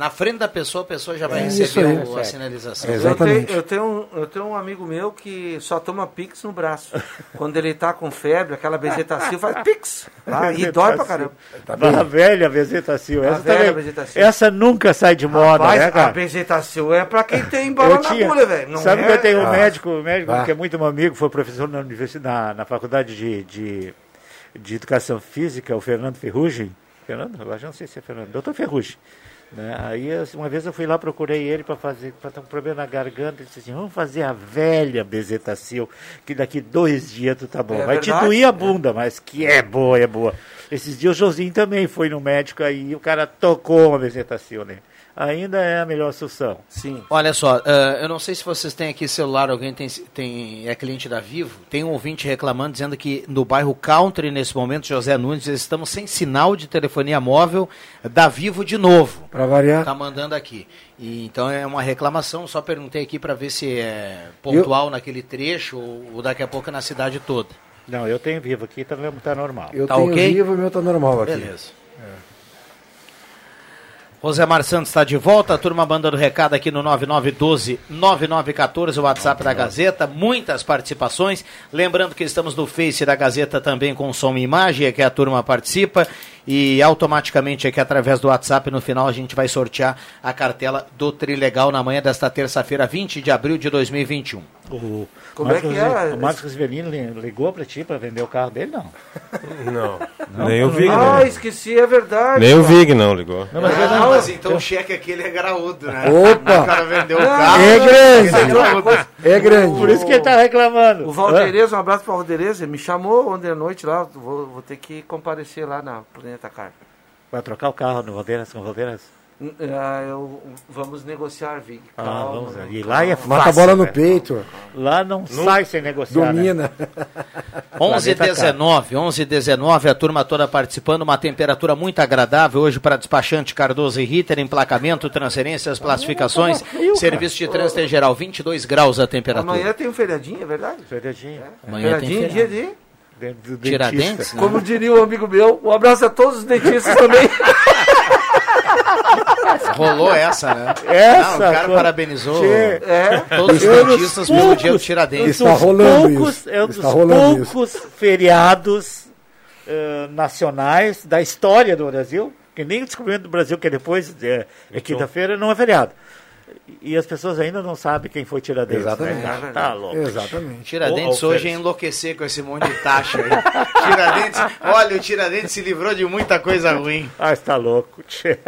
Speaker 1: Na frente da pessoa, a pessoa já vai
Speaker 5: É
Speaker 1: receber
Speaker 5: isso aí.
Speaker 1: o- a sinalização.
Speaker 5: É,
Speaker 3: Eu
Speaker 5: exatamente.
Speaker 3: tenho, eu, tenho um, eu tenho um amigo meu que só toma Pix no braço. Quando ele tá com febre, aquela bezetacil faz Pix. Ah, e dói pra caramba.
Speaker 5: Tá
Speaker 6: a velha Bezetacil.
Speaker 3: A
Speaker 6: Essa,
Speaker 3: velha Bezetacil.
Speaker 6: essa nunca sai de moda,
Speaker 3: Rapaz,
Speaker 6: né,
Speaker 3: a
Speaker 6: cara?
Speaker 3: bezetacil é pra quem tem bala
Speaker 6: Eu
Speaker 3: na
Speaker 6: tinha-
Speaker 3: agulha, velho. Não
Speaker 6: Sabe
Speaker 3: é...
Speaker 6: que eu tenho um
Speaker 3: Ah.
Speaker 6: médico, um médico
Speaker 5: Ah.
Speaker 6: que é muito meu amigo, foi professor na, universidade, na, na faculdade de, de, de Educação Física, o Fernando Ferrugem. Fernando? Eu já não sei se é Fernando. Doutor Ferrugem. Né? Aí eu- uma vez eu fui lá, procurei ele para fazer, para ter um problema na garganta. Ele disse assim: vamos fazer a velha bezetacil, que daqui dois dias tu tá bom.
Speaker 3: É
Speaker 6: Vai te
Speaker 3: verdade?
Speaker 6: doer a bunda, mas que é boa, é boa. Esses dias o Josinho também foi no médico aí, o cara tocou uma bezetacil nele. Ainda é a melhor solução.
Speaker 3: Sim.
Speaker 1: Olha só, eh, eu não sei se vocês têm aqui celular, alguém tem, tem é cliente da Vivo. Tem um ouvinte reclamando, dizendo que no bairro Country, nesse momento, José Nunes, estamos sem sinal de telefonia móvel da Vivo de novo.
Speaker 5: Pra variar.
Speaker 1: Tá mandando aqui. E, então é uma reclamação, só perguntei aqui para ver se é pontual naquele trecho ou, ou daqui a pouco é na cidade toda.
Speaker 6: Não, eu tenho vivo aqui, tá, tá normal.
Speaker 5: Eu
Speaker 1: Tá
Speaker 5: tenho
Speaker 1: ok?
Speaker 5: vivo e o meu tá normal aqui.
Speaker 1: Beleza. Rosemar Santos está de volta, a turma mandando recado aqui no 9912-9914, o WhatsApp da Gazeta, muitas participações. Lembrando que estamos no Face da Gazeta também com som e imagem, é que a turma participa. E automaticamente aqui através do WhatsApp, no final, a gente vai sortear a cartela do Trilegal na manhã desta terça-feira, 20 de abril de 2021.
Speaker 6: O
Speaker 3: Como é que é?
Speaker 6: O Marcos Rivelino li- ligou pra ti pra vender o carro dele, não?
Speaker 7: Não.
Speaker 6: Não?
Speaker 7: Nem o Vig,
Speaker 3: Ah,
Speaker 7: né?
Speaker 3: esqueci, é verdade.
Speaker 7: Nem o
Speaker 3: cara.
Speaker 7: Vig não ligou.
Speaker 6: Não, mas,
Speaker 1: Ah,
Speaker 6: não,
Speaker 1: mas então o cheque aquele é graúdo, né?
Speaker 5: Opa!
Speaker 1: O cara vendeu o
Speaker 3: Não,
Speaker 1: carro.
Speaker 5: É grande.
Speaker 3: é coisa.
Speaker 5: É grande.
Speaker 6: Por isso que ele tá reclamando.
Speaker 3: O Valdereza, um abraço para o Valdereza, ele me chamou ontem à noite lá, vou, vou ter que comparecer lá na
Speaker 6: Vai trocar o carro no Valdeiras com o Valdeiras?
Speaker 3: N- ah, eu- vamos negociar, Vig.
Speaker 6: Ah,
Speaker 3: Calma,
Speaker 6: vamos E lá é
Speaker 3: calma.
Speaker 5: Mata a
Speaker 6: fácil,
Speaker 5: bola no
Speaker 6: velho.
Speaker 5: peito.
Speaker 6: Lá não, sai sem negociar. né?
Speaker 5: Domina.
Speaker 1: 11 e
Speaker 6: Planeta
Speaker 1: 19, 11 e 19, a turma toda participando, uma temperatura muito agradável hoje para despachante Cardoso e Ritter, emplacamento, transferências, classificações, serviço de trânsito em geral, 22 graus a temperatura.
Speaker 3: Amanhã tem um feriadinho, é verdade?
Speaker 6: Feriadinho.
Speaker 1: Amanhã tem
Speaker 3: feriadinho,
Speaker 1: feriado.
Speaker 3: dia de...
Speaker 1: Tiradentes, né?
Speaker 3: Como diria um amigo meu, um abraço a todos os dentistas também.
Speaker 1: Rolou essa, né?
Speaker 6: Essa,
Speaker 1: Não, o cara
Speaker 6: pô.
Speaker 1: parabenizou é. todos os
Speaker 6: É
Speaker 1: dentistas pelo dia do Tiradentes.
Speaker 6: É um dos poucos, é um dos poucos feriados eh, nacionais da história do Brasil, que nem o descobrimento do Brasil, que é depois, é, é quinta-feira, não é feriado. E as pessoas ainda não sabem quem foi Tiradentes.
Speaker 5: Exatamente.
Speaker 6: Né? Tá louco.
Speaker 5: Exatamente.
Speaker 1: Tiradentes hoje é enlouquecer com esse monte de taxa aí. Tiradentes, olha, o Tiradentes se livrou de muita coisa ruim.
Speaker 6: Ah, está louco. Tchê.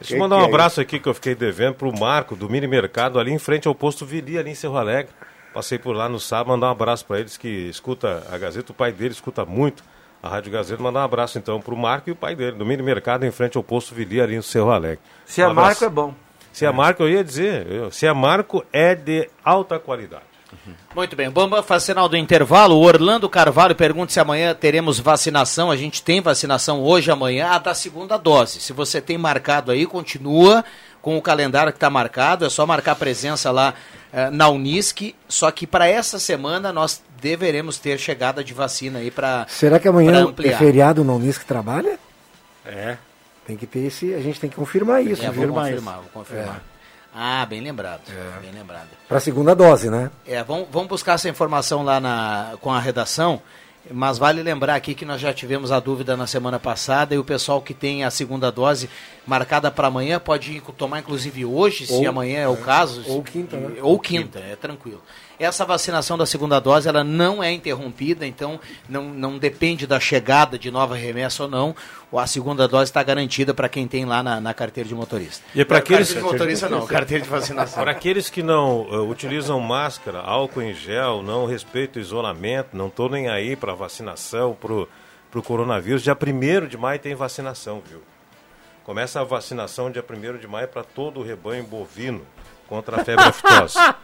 Speaker 7: Deixa eu mandar um
Speaker 6: é
Speaker 7: abraço aqui que eu fiquei devendo pro Marco, do Mini Mercado, ali em frente ao posto Vili, ali em Cerro Alegre. Passei por lá no sábado, mandar um abraço para eles que escuta a Gazeta, o pai dele escuta muito a Rádio Gazeta. Mandar um abraço então pro Marco e o pai dele, do Mini Mercado, em frente ao posto Vili, ali em Cerro Alegre.
Speaker 3: Se é
Speaker 7: Um abraço.
Speaker 3: Marco, é bom.
Speaker 7: Se é Marco, eu ia dizer, eu- se é Marco, é de alta qualidade.
Speaker 1: Muito bem, Bamba faz sinal do intervalo. O Orlando Carvalho pergunta se amanhã teremos vacinação. A gente tem vacinação hoje, amanhã, a da segunda dose. Se você tem marcado aí, continua com o calendário que está marcado. É só marcar presença lá eh, na Unisc. Só que para essa semana nós deveremos ter chegada de vacina aí para
Speaker 5: Será que amanhã é feriado no Unisc que trabalha?
Speaker 6: É.
Speaker 5: Tem que ter esse. A gente tem que confirmar isso.
Speaker 1: É, vou
Speaker 5: viu?
Speaker 1: confirmar, vou confirmar. Ah, bem lembrado, bem lembrado.
Speaker 5: Para a segunda dose, né?
Speaker 1: É, vamos, vamos buscar essa informação lá na, com a redação, mas vale lembrar aqui que nós já tivemos a dúvida na semana passada e o pessoal que tem a segunda dose marcada para amanhã pode tomar inclusive hoje, se
Speaker 5: Ou-
Speaker 1: amanhã é o
Speaker 5: é,
Speaker 1: caso.
Speaker 5: ou quinta, né?
Speaker 1: Ou quinta, é tranquilo. Essa vacinação da segunda dose ela não é interrompida, então não, não depende da chegada de nova remessa ou não. A segunda dose está garantida para quem tem lá na, na carteira de motorista.
Speaker 7: E para aqueles
Speaker 1: Carteira de motorista não, carteira de vacinação.
Speaker 7: Para aqueles que não eh, utilizam máscara, álcool em gel, não respeitam o isolamento, não estou nem aí para vacinação, para o coronavírus, dia 1 de maio tem vacinação, viu? Começa a vacinação dia 1 de maio para todo o rebanho bovino contra a febre aftosa.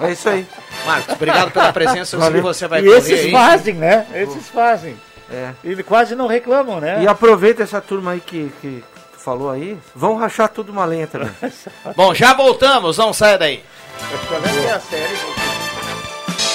Speaker 3: É isso aí.
Speaker 1: Marcos, obrigado pela presença. Eu sei que você vai
Speaker 6: e
Speaker 1: correr
Speaker 6: esses
Speaker 1: aí.
Speaker 6: fazem, né? Esses fazem.
Speaker 3: É.
Speaker 6: E quase não reclamam, né?
Speaker 3: E aproveita essa turma aí que, que tu falou aí, vão rachar tudo uma lenha também.
Speaker 1: Bom, já voltamos, não saia daí.
Speaker 6: Qual é a série?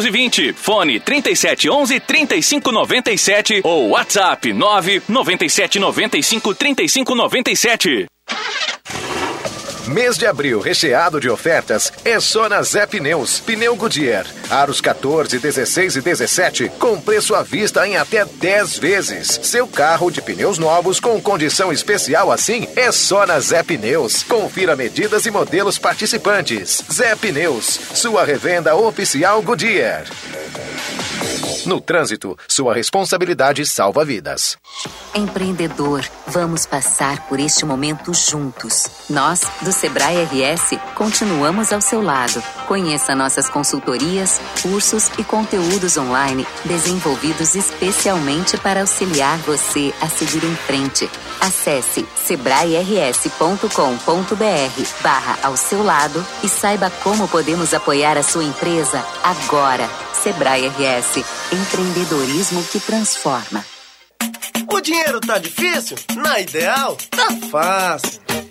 Speaker 13: 999-100-320. noventa e sete ou WhatsApp 997953597.
Speaker 14: Mês de abril recheado de ofertas é só na Zé Pneus. Pneu Goodyear. Aros 14, 16 e 17 com preço à vista em até 10 vezes. Seu carro de pneus novos com condição especial assim é só na Zé Pneus. Confira medidas e modelos participantes. Zé Pneus, sua revenda oficial Goodyear. No trânsito, sua responsabilidade salva vidas.
Speaker 15: Empreendedor, vamos passar por este momento juntos. Nós, do Sebrae RS, continuamos ao seu lado. Conheça nossas consultorias, cursos e conteúdos online desenvolvidos especialmente para auxiliar você a seguir em frente. Acesse sebrae-rs.com.br barra ao seu lado e saiba como podemos apoiar a sua empresa agora. Sebrae RS, empreendedorismo que transforma.
Speaker 16: O dinheiro tá difícil? Na Ideal, tá fácil.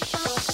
Speaker 9: Thank you.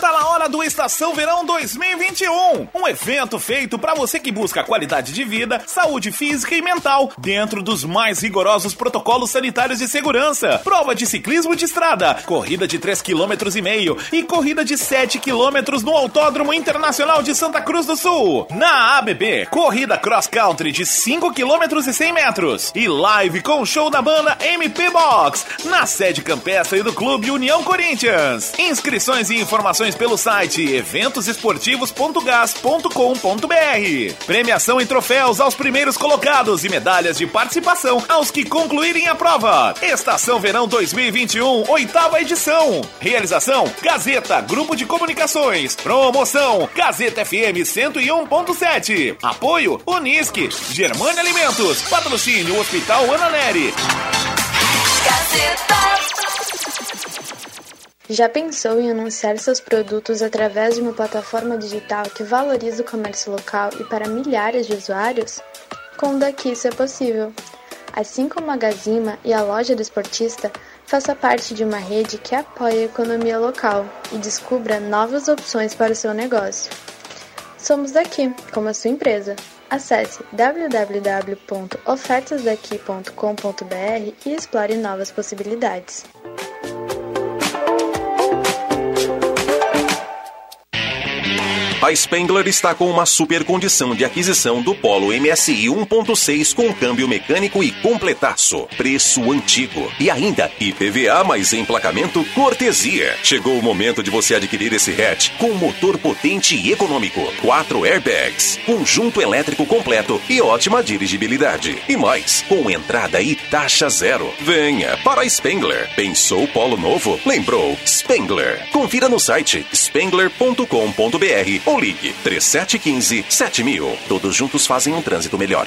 Speaker 16: Tá na hora
Speaker 17: do Estação Verão 2021. Um evento feito para você que busca qualidade de vida, saúde física e mental, dentro dos mais rigorosos protocolos sanitários de segurança. Prova de ciclismo de estrada, corrida de 3,5 km e corrida de 7 km no Autódromo Internacional de Santa Cruz do Sul. Na ABB, corrida cross country de 5 km e 100 metros. E live com show da banda MP Box, na sede campestre do Clube União Corinthians. Inscrições e informações pelo site eventosesportivos.gas.com.br. Premiação em troféus aos primeiros colocados e medalhas de participação aos que concluírem a prova. Estação Verão 2021, oitava edição. Realização: Gazeta, Grupo de Comunicações. Promoção: Gazeta FM 101.7. Apoio: Unisque, Germânia Alimentos. Patrocínio Hospital Ana Neri.
Speaker 18: Já pensou em anunciar seus produtos através de uma plataforma digital que valoriza o comércio local e para milhares de usuários? Com o Daqui isso é possível. Assim como a Gazima e a loja do esportista, faça parte de uma rede que apoia a economia local e descubra novas opções para o seu negócio. Somos daqui, como a sua empresa. Acesse www.ofertasdaqui.com.br e explore novas possibilidades.
Speaker 9: A Spengler está com uma super condição de aquisição do Polo MSI 1.6 com câmbio mecânico e completaço. Preço antigo. E ainda IPVA mais emplacamento cortesia. Chegou o momento de você adquirir esse hatch com motor potente e econômico. Quatro airbags, conjunto elétrico completo e ótima dirigibilidade. E mais, com entrada e taxa zero. Venha para a Spengler. Pensou Polo novo? Lembrou? Spengler. Confira no site spengler.com.br ou ligue 3715 7000. Todos juntos fazem um trânsito melhor.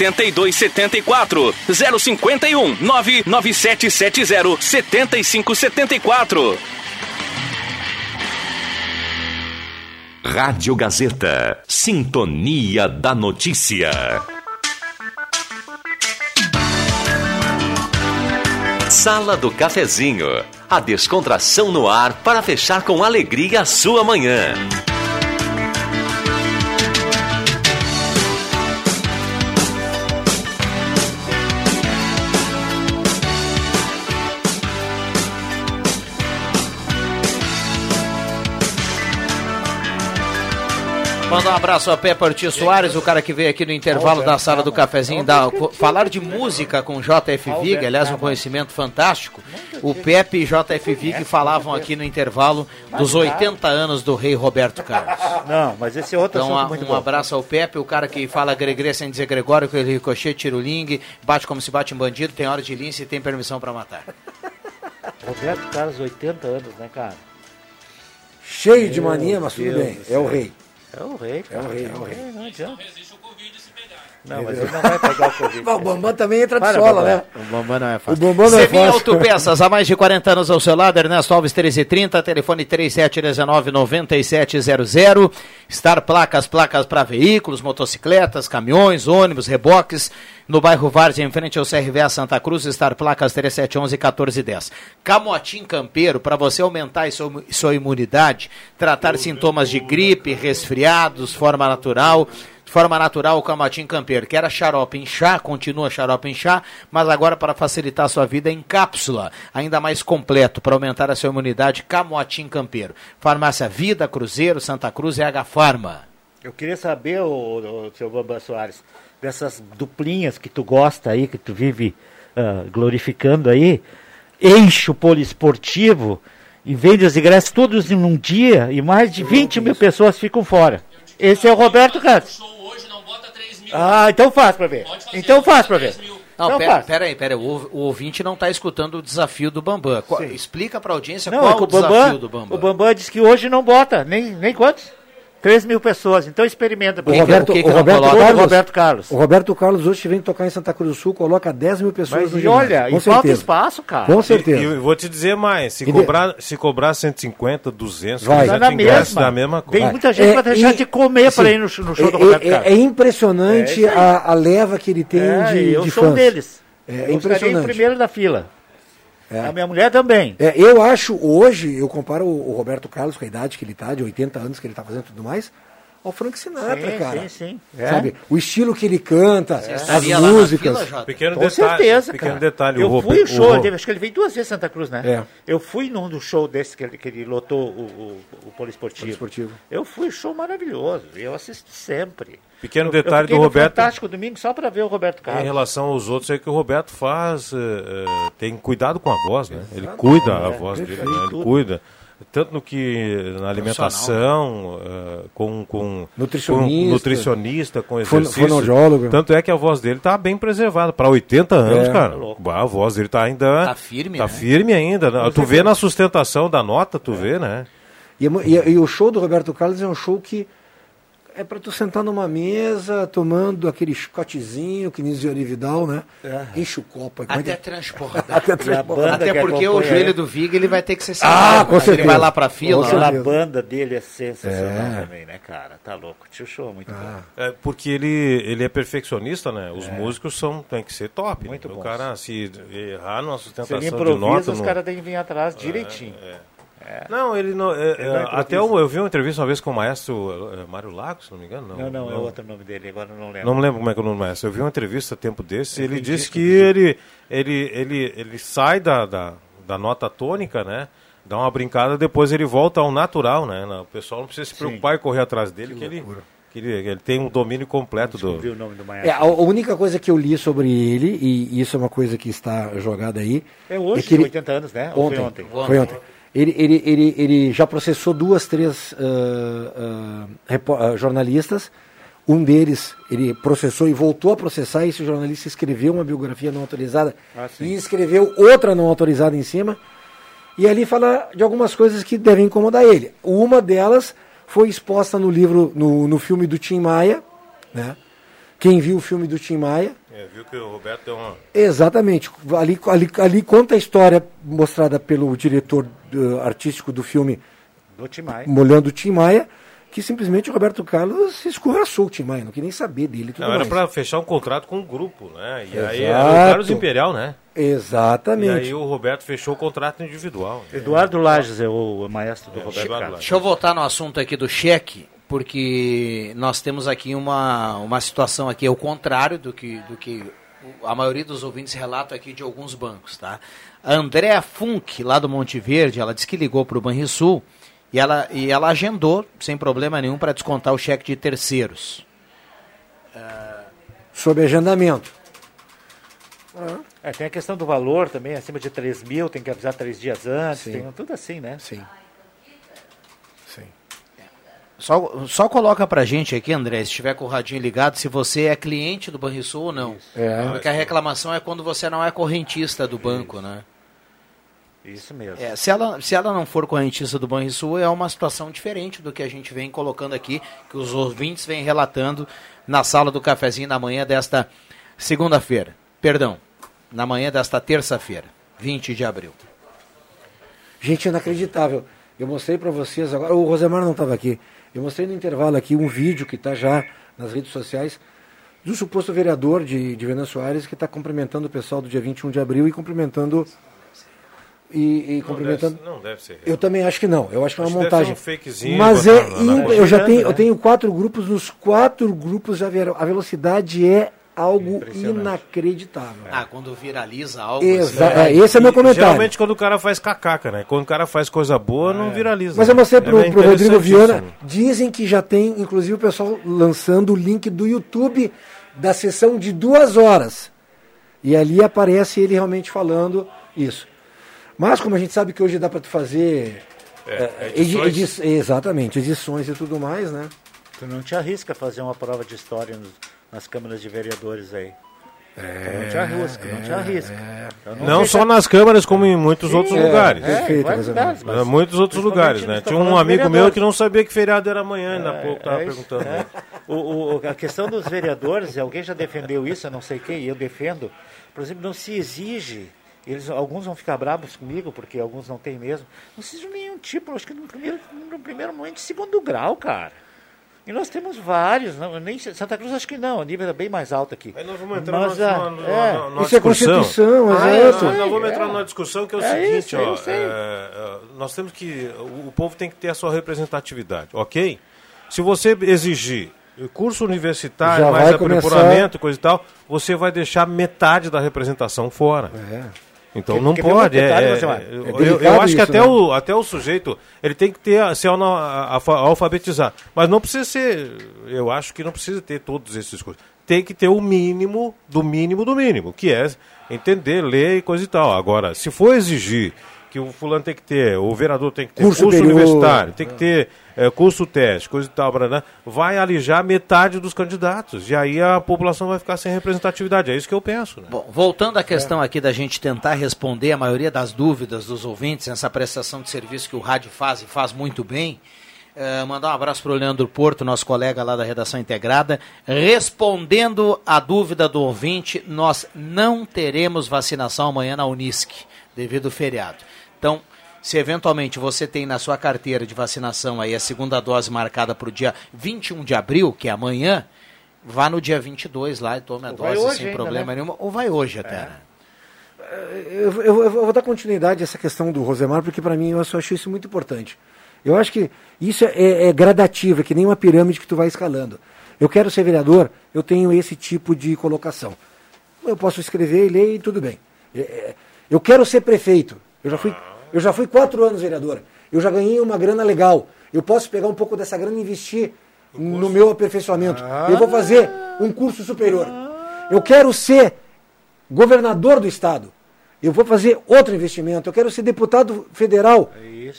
Speaker 13: 8274 051 99770 7574.
Speaker 12: Rádio Gazeta. Sintonia da Notícia. Sala do Cafezinho. A descontração no ar para fechar com alegria a sua manhã.
Speaker 1: Mandar um abraço a Pepe Ortiz Soares, o cara que veio aqui no intervalo da sala do cafezinho, da, falar de música com JF Vig, aliás, um conhecimento fantástico. O Pepe e JF Vig falavam aqui no intervalo dos 80 anos do rei Roberto Carlos.
Speaker 6: Não, mas esse é outro
Speaker 1: Então,
Speaker 6: muito
Speaker 1: um
Speaker 6: bom.
Speaker 1: abraço ao Pepe, o cara que fala gregre sem dizer Gregório, que ele ricochete, tira o ling, bate como se bate em bandido, tem hora de lince e tem permissão pra matar.
Speaker 6: Roberto Carlos, 80 anos, né, cara?
Speaker 5: Cheio de
Speaker 6: Meu
Speaker 5: mania, mas tudo
Speaker 6: Deus
Speaker 5: bem. É o rei.
Speaker 6: É o rei,
Speaker 5: É o
Speaker 6: cara.
Speaker 5: rei, é o rei.
Speaker 6: Não adianta. Não, mas ele não vai pegar o Covid.
Speaker 5: Mas o Bambam também entra de
Speaker 1: Para,
Speaker 5: sola,
Speaker 1: Bambam.
Speaker 5: né?
Speaker 1: O Bambam não é fácil.
Speaker 5: O Bambam não é fácil.
Speaker 1: Autopeças, há mais de 40 anos ao seu lado, Ernesto Alves 1330, telefone 3719-9700. Star Placas, placas para veículos, motocicletas, caminhões, ônibus, reboques. No bairro Várzea, em frente ao CRVA Santa Cruz, Star Placas 3711-1410. Camotim Campeiro, para você aumentar sua, sua imunidade, tratar sintomas de gripe, resfriados, forma natural. De forma natural, o Camatim Campeiro, que era xarope em chá, continua xarope em chá, mas agora para facilitar a sua vida em cápsula, ainda mais completo, para aumentar a sua imunidade, Camotim Campeiro. Farmácia Vida, Cruzeiro, Santa Cruz e H Farma.
Speaker 6: Eu queria saber, o, seu Bambam Soares, dessas duplinhas que tu gosta aí, que tu vive ah, glorificando aí, enche o poliesportivo e vende os ingressos todos em um dia e mais de 20 mil pessoas ficam fora. Esse é o Roberto Carlos. Ah, então faz pra ver. Então faz pra ver.
Speaker 1: Não,
Speaker 6: Então
Speaker 1: pera,
Speaker 6: faz.
Speaker 1: pera aí, pera aí. O, o ouvinte não está escutando o desafio do Bambam. Qual- explica para a audiência
Speaker 6: Não,
Speaker 1: qual
Speaker 6: é
Speaker 1: o
Speaker 6: o Bambam,
Speaker 1: desafio do Bambam.
Speaker 6: o Bambam disse que hoje não bota, nem, nem quantos? 3 mil pessoas, então experimenta.
Speaker 5: O Roberto, o Roberto Carlos,
Speaker 6: Roberto Carlos.
Speaker 5: O Roberto Carlos hoje vem tocar em Santa Cruz do Sul, coloca 10 mil pessoas
Speaker 6: Mas
Speaker 5: no
Speaker 6: e
Speaker 5: ginásio.
Speaker 6: olha,
Speaker 5: com
Speaker 6: e falta
Speaker 5: certeza.
Speaker 6: espaço, cara.
Speaker 5: Com certeza.
Speaker 7: E, e vou te dizer mais, se
Speaker 5: E de-
Speaker 7: cobrar, se cobrar 150, 200,
Speaker 5: Vai.
Speaker 7: 300
Speaker 5: Dá na
Speaker 7: ingressos,
Speaker 5: mesma.
Speaker 7: dá a mesma coisa.
Speaker 6: Tem muita gente pra deixar de comer pra ir no show- no show do
Speaker 5: é,
Speaker 6: Roberto
Speaker 5: é-
Speaker 6: Carlos.
Speaker 5: É impressionante
Speaker 6: É aí.
Speaker 5: a, a leva que ele tem
Speaker 6: É,
Speaker 5: de,
Speaker 6: eu
Speaker 5: de
Speaker 6: sou um
Speaker 5: fãs.
Speaker 6: deles.
Speaker 5: É
Speaker 6: Eu
Speaker 5: impressionante.
Speaker 6: primeiro da fila.
Speaker 5: É.
Speaker 6: A minha mulher também.
Speaker 5: É, eu acho, hoje, eu comparo o, o Roberto Carlos com a idade que ele tá, de 80 anos que ele tá fazendo e tudo mais, ao Frank Sinatra,
Speaker 6: Sim,
Speaker 5: cara.
Speaker 6: sim, sim. É.
Speaker 5: Sabe? O estilo que ele canta,
Speaker 6: Você
Speaker 5: as
Speaker 6: estaria lá na
Speaker 5: músicas.
Speaker 6: fila?
Speaker 7: Pequeno
Speaker 6: Com
Speaker 7: detalhe,
Speaker 6: certeza,
Speaker 7: pequeno
Speaker 6: cara.
Speaker 7: detalhe,
Speaker 6: Eu
Speaker 7: o
Speaker 6: fui o show,
Speaker 7: o
Speaker 6: acho que ele veio duas vezes em Santa Cruz, né?
Speaker 5: É.
Speaker 6: Eu fui num do show desse que ele, que ele lotou o, o, o Poliesportivo.
Speaker 5: Poliesportivo.
Speaker 6: Eu fui show maravilhoso, eu assisto sempre.
Speaker 7: Pequeno
Speaker 6: Eu-
Speaker 7: detalhe
Speaker 6: eu
Speaker 7: do
Speaker 6: no
Speaker 7: Roberto.
Speaker 6: Fantástico domingo só para ver o Roberto
Speaker 7: Em
Speaker 6: Carlos.
Speaker 7: relação aos outros, é que o Roberto faz, eh, eh, tem cuidado com a voz, né? Ele cuida a
Speaker 6: É,
Speaker 7: voz dele, né? ele
Speaker 6: tudo.
Speaker 7: cuida. Tanto no que na alimentação, eh, com, com
Speaker 5: Nutricionista.
Speaker 7: com nutricionista, com exercício.
Speaker 5: fonoaudiólogo.
Speaker 7: Tanto é que a voz dele tá bem preservada. Para 80 anos,
Speaker 5: É.
Speaker 7: cara.
Speaker 5: Tá
Speaker 7: a voz dele tá ainda.
Speaker 1: Tá firme,
Speaker 7: Tá
Speaker 1: né?
Speaker 7: firme ainda. né? Tu vê na sustentação da nota, tu vê, né?
Speaker 5: E, é e- e o show do Roberto Carlos é um show que é para tu sentar numa mesa, tomando aquele chicotezinho, que Ari Vidal, né? Enche o copo. é
Speaker 1: Até
Speaker 5: é?
Speaker 1: transbordar.
Speaker 5: Até transbordar.
Speaker 1: Até porque o joelho do Vig ele vai ter que ser
Speaker 5: Ah, com
Speaker 1: Ele vai lá pra fila.
Speaker 5: Com
Speaker 1: lá.
Speaker 6: A banda dele é sensacional
Speaker 7: É.
Speaker 6: também, né, cara? Tá louco. Tio show é muito bom.
Speaker 7: É, porque ele, ele é perfeccionista, né? Os músicos são, tem que ser top.
Speaker 6: Muito
Speaker 7: né? O
Speaker 6: bons.
Speaker 7: cara, se errar numa
Speaker 6: Se
Speaker 7: sustentação
Speaker 6: ele
Speaker 7: de
Speaker 6: improvisa,
Speaker 7: nota...
Speaker 6: os
Speaker 7: não-
Speaker 6: caras têm que vir atrás direitinho. É.
Speaker 7: Não, ele não. é,
Speaker 6: Ele
Speaker 7: é,
Speaker 6: não improvisa.
Speaker 7: até eu, eu vi uma entrevista uma vez com o maestro é, Mário Lagos, se não me engano. Não,
Speaker 6: Não, não, é outro nome dele, agora eu não lembro.
Speaker 7: Não me lembro como é que é o nome do maestro. Eu vi uma entrevista tempo desse e ele disse que ele, ele, ele, ele sai da, da, da nota tônica, né? Dá uma brincada, depois ele volta ao natural, né? Não, O pessoal não precisa se preocupar em correr atrás dele, que, ele, que ele, ele tem um domínio completo do.
Speaker 6: o nome do
Speaker 5: É, a única coisa que eu li sobre ele, e isso é uma coisa que está jogada aí.
Speaker 6: É hoje,
Speaker 5: que ele-
Speaker 6: 80 anos, né?
Speaker 5: Ontem.
Speaker 6: foi ontem?
Speaker 5: Foi ontem. Ele, ele, ele, ele já processou duas, três repo- ah, jornalistas. Um deles, ele processou e voltou a processar. Esse jornalista escreveu uma biografia não autorizada
Speaker 6: Ah,
Speaker 5: e escreveu outra não autorizada em cima. E ali fala de algumas coisas que devem incomodar ele. Uma delas foi exposta no livro, no, no filme do Tim Maia. Né? Quem viu o filme do Tim Maia
Speaker 7: É, viu que o Roberto tem uma.
Speaker 5: Exatamente. Ali, ali, ali conta a história mostrada pelo diretor artístico do filme
Speaker 6: Do Tim Maia.
Speaker 5: Molhando o Tim Maia, que simplesmente o Roberto Carlos escorraçou o Tim Maia, não queria nem saber dele tudo
Speaker 7: Não, era para fechar um contrato com o grupo, né? E aí
Speaker 5: Exato.
Speaker 7: era o Carlos Imperial, né?
Speaker 5: Exatamente.
Speaker 7: E aí o Roberto fechou o contrato individual.
Speaker 6: Eduardo Lages é o maestro do Roberto
Speaker 7: Eduardo
Speaker 6: Carlos.
Speaker 1: Deixa eu voltar no assunto aqui do cheque, porque nós temos aqui uma, uma situação aqui, é o contrário do que, do que a maioria dos ouvintes relata aqui de alguns bancos, tá? A Andréa Funk, lá do Monte Verde, ela disse que ligou para o Banrisul e ela, e ela agendou, sem problema nenhum, para descontar o cheque de terceiros.
Speaker 5: Sob agendamento.
Speaker 6: É, tem a questão do valor também, acima de 3 mil, tem que avisar três dias antes,
Speaker 5: Sim.
Speaker 6: tem tudo assim, né?
Speaker 5: Sim.
Speaker 1: Só, só coloca pra gente aqui, André, se estiver com o radinho ligado, se você é cliente do Banrisul ou não.
Speaker 5: É.
Speaker 1: Porque a reclamação é quando você não é correntista do banco, né?
Speaker 6: Isso mesmo.
Speaker 1: É, se, ela, se ela não for correntista do Banrisul, é uma situação diferente do que a gente vem colocando aqui, que os ouvintes vêm relatando na sala do cafezinho na manhã desta segunda-feira. Perdão, na manhã desta terça-feira, 20 de abril.
Speaker 5: Gente, inacreditável. Eu mostrei para vocês agora, o Rosemar não estava aqui. Eu mostrei no intervalo aqui um vídeo que está já nas redes sociais do suposto vereador de, de Venâncio Soares que está cumprimentando o pessoal do dia 21 de abril e cumprimentando. E, e
Speaker 7: Não
Speaker 5: cumprimentando.
Speaker 7: deve- não deve ser real.
Speaker 5: Eu também acho que não. Eu acho que é uma
Speaker 7: Acho que deve
Speaker 5: montagem.
Speaker 7: um fakezinho
Speaker 5: Mas é.
Speaker 7: na- na
Speaker 5: eu já tenho,
Speaker 6: né?
Speaker 5: eu tenho quatro grupos. Nos quatro grupos já vieram. A velocidade é algo inacreditável.
Speaker 1: Ah, quando viraliza algo
Speaker 5: Exa-
Speaker 1: assim,
Speaker 5: é, esse é meu comentário.
Speaker 7: Geralmente quando o cara faz cacaca, né? Quando o cara faz coisa boa, não viraliza.
Speaker 5: Mas eu mostrei
Speaker 7: É
Speaker 5: pro,
Speaker 7: bem
Speaker 5: pro Rodrigo Viana. Dizem que já tem, inclusive, o pessoal lançando o link do YouTube da sessão de duas horas. E ali aparece ele realmente falando isso. Mas como a gente sabe que hoje dá para tu fazer.
Speaker 7: É,
Speaker 5: eh, edi-
Speaker 7: edições.
Speaker 5: edi- exatamente, edições e tudo mais, né?
Speaker 6: Tu não te arrisca a fazer uma prova de história nos- nas câmaras de vereadores aí. não te arrisca, não te arrisca. Então
Speaker 7: Não
Speaker 6: deixa-
Speaker 7: só nas câmaras, como em muitos
Speaker 6: Sim,
Speaker 7: outros
Speaker 6: é,
Speaker 7: lugares.
Speaker 6: é, lugares, mas
Speaker 7: É, muitos outros lugares, né? Tinha um amigo meu que não sabia que feriado era amanhã, ainda há pouco tava
Speaker 6: É isso,
Speaker 7: perguntando.
Speaker 6: é. O, o- a questão dos vereadores, alguém já defendeu isso, eu não sei quem, e eu defendo. Por exemplo, não se exige, eles, alguns vão ficar bravos comigo, porque alguns não têm mesmo. Não se exige nenhum tipo, acho que no primeiro, no primeiro momento, segundo grau, cara. E nós temos vários, não, nem Santa Cruz acho que não, o nível é bem mais alto aqui.
Speaker 7: Aí nós vamos entrar
Speaker 6: Mas,
Speaker 7: numa,
Speaker 6: ah,
Speaker 7: numa-
Speaker 6: é.
Speaker 7: numa- numa
Speaker 5: Isso é
Speaker 7: discussão.
Speaker 5: Constituição,
Speaker 7: Ah,
Speaker 5: exato.
Speaker 7: Nós vamos
Speaker 6: É.
Speaker 7: entrar numa discussão que é o
Speaker 6: É
Speaker 7: seguinte,
Speaker 6: isso, eu
Speaker 7: ó, é, é, nós temos que, o, o povo tem que ter a sua representatividade, ok? Se você exigir curso universitário,
Speaker 5: Já
Speaker 7: mais aprimoramento, coisa e tal, você vai deixar metade da representação fora. Então não pode. é- é- é-
Speaker 6: É
Speaker 7: eu, eu acho que
Speaker 5: isso,
Speaker 7: até,
Speaker 5: né?
Speaker 7: o, até o sujeito ele tem que ter se alfabetizar, mas não precisa ser. Eu acho que não precisa ter todos esses cursos. Tem que ter o mínimo do mínimo do mínimo, que é entender, ler e coisa e tal. Agora, se for exigir que o fulano tem que ter, o vereador tem que ter
Speaker 5: Curso
Speaker 7: curso, universitário, tem que ter é, curso teste, coisa e tal, barará, vai alijar metade dos candidatos. E aí a população vai ficar sem representatividade. É isso que eu penso. Né?
Speaker 1: Bom, voltando à questão aqui da gente tentar responder a maioria das dúvidas dos ouvintes, essa prestação de serviço que o rádio faz e faz muito bem. eh, mandar um abraço para o Leandro Porto, nosso colega lá da redação integrada. Respondendo à dúvida do ouvinte, nós não teremos vacinação amanhã na Unisc, devido ao feriado. Então, se eventualmente você tem na sua carteira de vacinação aí a segunda dose marcada para o dia 21 de abril, que é amanhã, vá no dia 22 lá e tome a
Speaker 5: Ou
Speaker 1: dose sem
Speaker 5: ainda,
Speaker 1: problema
Speaker 5: né?
Speaker 1: nenhum, ou vai hoje até. né?
Speaker 5: Eu, eu- eu vou dar continuidade a essa questão do Rosemar, porque para mim eu só acho isso muito importante. Eu acho que isso é, é gradativo, é que nem uma pirâmide que tu vai escalando. Eu quero ser vereador, eu tenho esse tipo de colocação. Eu posso escrever e ler e tudo bem. É, é, Eu quero ser prefeito. Eu já fui, eu já fui quatro anos vereador. Eu já ganhei uma grana legal. Eu posso pegar um pouco dessa grana e investir no meu aperfeiçoamento. Eu vou fazer um curso superior. Eu quero ser governador do estado. Eu vou fazer outro investimento. Eu quero ser deputado federal.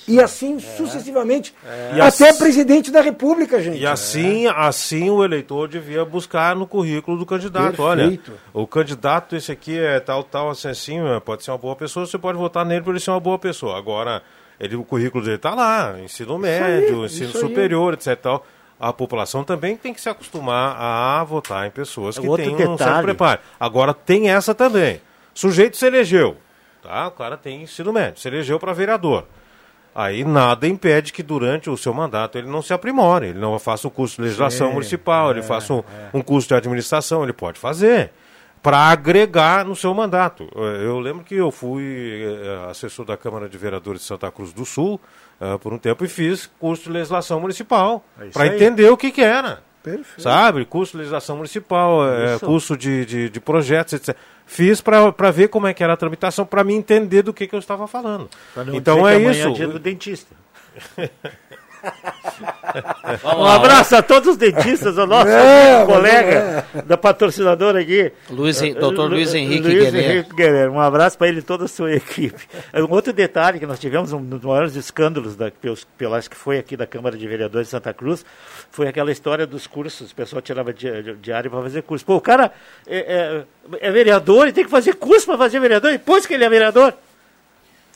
Speaker 5: E assim sucessivamente.
Speaker 7: E
Speaker 5: Até
Speaker 7: assim-
Speaker 5: presidente da república, gente.
Speaker 7: E assim, assim o eleitor devia buscar no currículo do candidato. Olha,
Speaker 5: Perfeito.
Speaker 7: o candidato, esse aqui é tal, tal, assim, assim, é, pode ser uma boa pessoa, você pode votar nele por ele ser uma boa pessoa. Agora, ele, o currículo dele está lá, ensino médio, ensino
Speaker 5: isso aí.
Speaker 7: superior, etc. Tal. A população também tem que se acostumar a votar em pessoas que têm um certo preparo. Agora, tem essa também. Sujeito se elegeu, tá? O cara tem ensino médio, se elegeu para vereador. Aí nada impede que durante o seu mandato ele não se aprimore, ele não faça um curso de legislação
Speaker 6: Sim,
Speaker 7: municipal, ele
Speaker 6: é,
Speaker 7: faça um, um curso de administração, ele pode fazer, para agregar no seu mandato. Eu lembro que eu fui eh, assessor da Câmara de Vereadores de Santa Cruz do Sul eh, por um tempo e fiz curso de legislação municipal,
Speaker 6: É
Speaker 7: para entender o que, que era.
Speaker 5: Perfeito.
Speaker 7: Sabe? Curso de legislação municipal,
Speaker 6: Isso.
Speaker 7: curso de, de, de projetos, etc. Fiz para ver como é que era a tramitação, para me entender do que, que eu estava falando. Então é
Speaker 6: amanhã
Speaker 7: isso.
Speaker 6: É dia do dentista. Um abraço a todos os dentistas, o nosso
Speaker 5: É,
Speaker 6: colega da patrocinadora aqui.
Speaker 1: Luiz Luiz Henrique
Speaker 6: Luiz
Speaker 1: Guerreiro.
Speaker 6: Henrique Guerreiro. Um abraço para ele e toda a sua equipe. Um outro detalhe que nós tivemos, um dos maiores escândalos da, pelos, pelo, acho que foi aqui da Câmara de Vereadores de Santa Cruz, foi aquela história dos cursos. O pessoal tirava di- di- diário para fazer curso. Pô, o cara é, é- é vereador e tem que fazer curso para fazer vereador depois que ele é vereador.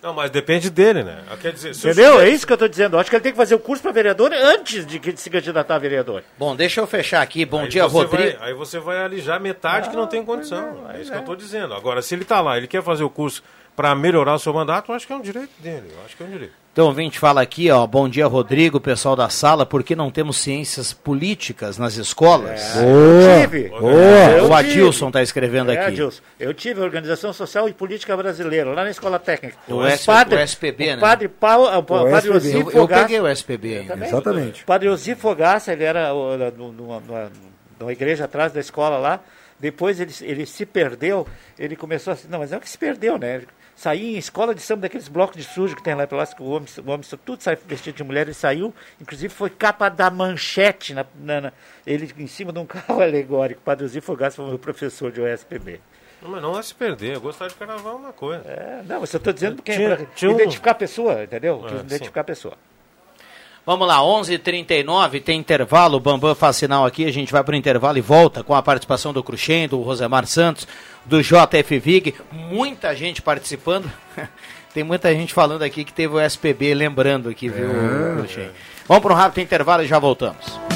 Speaker 7: Não, mas depende dele, né? Quer dizer,
Speaker 6: Entendeu?
Speaker 7: sujeito-
Speaker 6: É isso que eu estou dizendo. Acho que ele tem que fazer o curso para vereador antes de que- se candidatar a vereador.
Speaker 1: Bom, deixa eu fechar aqui. Bom
Speaker 7: Aí
Speaker 1: dia, Rodrigo.
Speaker 7: vai- aí você vai alijar metade que não tem condição. É isso que eu estou dizendo. Agora, se ele está lá, ele quer fazer o curso para melhorar o seu mandato, eu acho que é um direito dele. Eu acho que é um direito.
Speaker 1: Então, o ouvinte fala aqui, ó, bom dia, Rodrigo, pessoal da sala, por que não temos ciências políticas nas escolas?
Speaker 6: Eu tive.
Speaker 1: Boa.
Speaker 6: Eu
Speaker 1: O. Adilson está escrevendo
Speaker 6: É,
Speaker 1: aqui.
Speaker 6: Adilson. Eu tive Organização Social e Política Brasileira, lá na Escola Técnica.
Speaker 1: O S- o SPB,
Speaker 6: o
Speaker 1: né?
Speaker 6: Padre Paulo, o, padre
Speaker 5: SPB.
Speaker 1: Eu, eu
Speaker 6: Fogaça-
Speaker 1: peguei o SPB ainda.
Speaker 6: Também.
Speaker 5: Exatamente.
Speaker 6: O padre Osipo Fogaça, ele era o- numa, numa- numa igreja atrás da escola lá. Depois ele, ele se perdeu, ele começou assim, não, mas não é que se perdeu, né? Saía em escola de samba daqueles blocos de sujo que tem lá pelas que o homem, o homem tudo sai vestido de mulher, ele saiu, inclusive foi capa da manchete, na, na- na- ele em cima de um carro alegórico. O padre Osipo Fogaça foi meu professor de OSPB.
Speaker 7: Não, mas não é se perder. Gostar de carnaval é uma coisa.
Speaker 6: É, não, mas eu estou dizendo que é
Speaker 7: Tinha-
Speaker 6: pra
Speaker 7: tinha um-
Speaker 6: identificar a pessoa, entendeu?
Speaker 7: É,
Speaker 6: identificar a pessoa.
Speaker 1: Vamos lá, 11:39 h 39 tem intervalo, o Bambam faz sinal aqui, a gente vai para o intervalo e volta com a participação do Cruxem, do Rosemar Santos, do JF Vig, muita gente participando. tem muita gente falando aqui que teve o SPB, lembrando aqui, viu,
Speaker 5: É.
Speaker 1: Cruxem? Vamos para um rápido intervalo e já voltamos.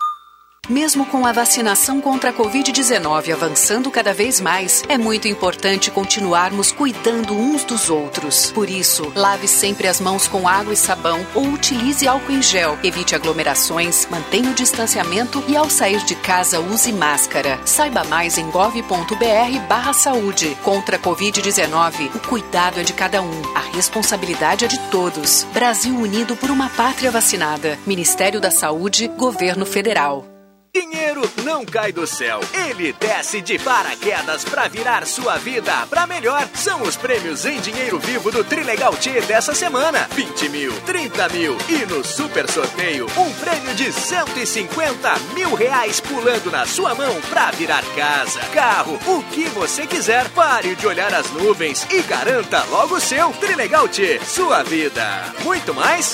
Speaker 19: Mesmo com a vacinação contra a Covid-19 avançando cada vez mais, é muito importante continuarmos cuidando uns dos outros. Por isso, lave sempre as mãos com água e sabão ou utilize álcool em gel. Evite aglomerações, mantenha o distanciamento e ao sair de casa use máscara. Saiba mais em gov.br barra saúde. Contra a Covid-19, o cuidado é de cada um. A responsabilidade é de todos. Brasil unido por uma pátria vacinada. Ministério da Saúde, Governo Federal.
Speaker 20: Dinheiro não cai do céu, ele desce de paraquedas pra virar sua vida pra melhor. São os prêmios em dinheiro vivo do Trilegal T dessa semana: 20 mil, 30 mil e no super sorteio, um prêmio de 150 mil reais pulando na sua mão pra virar casa, carro, o que você quiser. Pare de olhar as nuvens e garanta logo o seu Trilegal T, sua vida. Muito mais?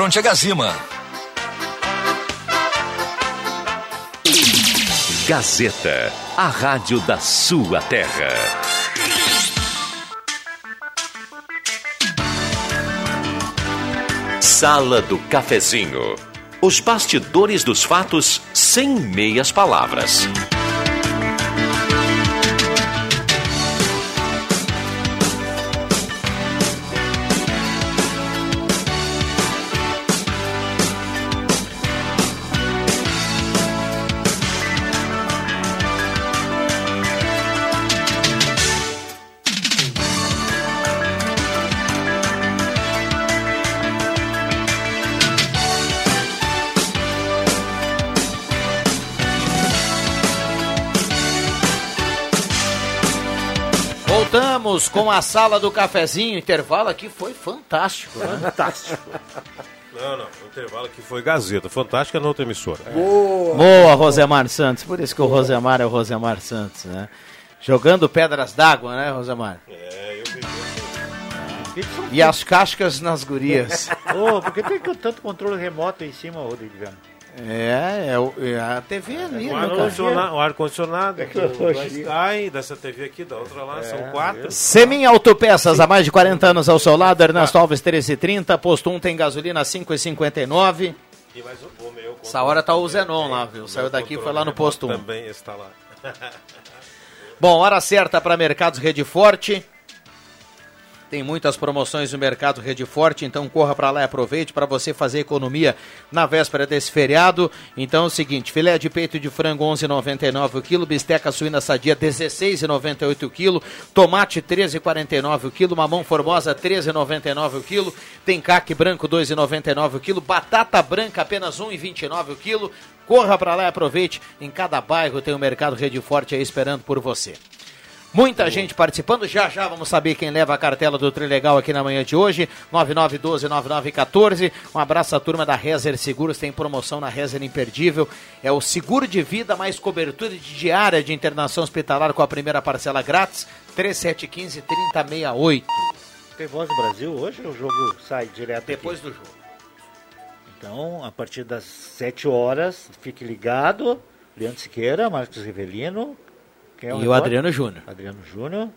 Speaker 9: frente a Gazima.
Speaker 12: Gazeta, a rádio da sua terra. Sala do Cafezinho. Os bastidores dos fatos sem meias palavras.
Speaker 1: Com a sala do cafezinho. Intervalo aqui foi fantástico, né?
Speaker 6: Fantástico.
Speaker 7: Não, não. O intervalo aqui foi Gazeta. Fantástica na outra emissora.
Speaker 1: Boa. Boa, Rosemar Santos. Por isso que o Rosemar é o Rosemar Santos, né? Jogando pedras d'água, né, Rosemar?
Speaker 7: É, eu vi.
Speaker 1: E as cascas nas gurias.
Speaker 6: Ô, por que tem que- tanto controle remoto em cima, Rodrigo?
Speaker 1: É, é, é a TV ali,
Speaker 7: O
Speaker 1: né,
Speaker 7: ar-condicionado, o ar-condicionado aqui, o da
Speaker 6: Tecnologia.
Speaker 7: Sky, dessa TV aqui, da outra lá, são quatro.
Speaker 1: Semin Autopeças, há mais de 40 anos ao seu lado, Ernesto Alves 1330, posto 1 tem gasolina 5,59.
Speaker 7: E mais o- o meu
Speaker 1: Essa hora tá o Zenon lá, viu? Saiu daqui e foi lá no posto 1.
Speaker 7: Também está lá.
Speaker 1: Bom, hora certa para Mercados Rede Forte. Tem muitas promoções no Mercado Rede Forte, então corra para lá e aproveite para você fazer economia na véspera desse feriado. Então é o seguinte, filé de peito de frango 11,99 o quilo, bisteca suína sadia 16,98 o quilo, tomate 13,49 o quilo, mamão formosa 13,99 o quilo, tem caque branco 2,99 o quilo, batata branca apenas 1,29 o quilo. Corra para lá e aproveite. Em cada bairro tem o Mercado Rede Forte aí esperando por você. Muita gente participando. Já já vamos saber quem leva a cartela do Trilegal aqui na manhã de hoje. 9912-9914. Um abraço à turma da Rezer Seguros. Tem promoção na Rezer Imperdível. É o seguro de vida mais cobertura de diária de internação hospitalar com a primeira parcela grátis. 3715-3068.
Speaker 6: Tem Voz do Brasil hoje ou o jogo sai direto
Speaker 1: Depois
Speaker 6: aqui?
Speaker 1: do jogo.
Speaker 6: Então, a partir das 7 horas, fique ligado. Leandro Siqueira, Marcos Rivelino. Quem é
Speaker 1: E o? Adriano Júnior.
Speaker 6: Adriano Júnior.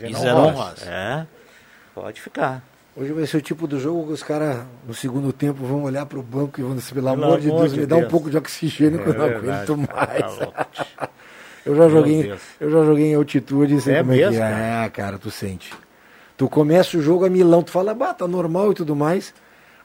Speaker 1: E Zenon Rosa.
Speaker 6: É, pode ficar.
Speaker 5: Hoje vai ser o tipo do jogo que os caras, no segundo tempo, vão olhar pro banco e vão dizer, pelo,
Speaker 6: Pelo
Speaker 5: amor de Deus,
Speaker 6: de
Speaker 5: me dá um pouco de oxigênio que
Speaker 6: É
Speaker 5: eu não
Speaker 6: verdade,
Speaker 5: aguento
Speaker 6: cara,
Speaker 5: mais.
Speaker 6: tá
Speaker 5: eu, já joguei, eu já joguei em altitude e sei
Speaker 6: É
Speaker 5: como é que
Speaker 6: mesmo,
Speaker 5: é.
Speaker 6: cara?
Speaker 5: É, cara, tu sente. Tu começa o jogo a milão, tu fala, bah, tá normal e tudo mais,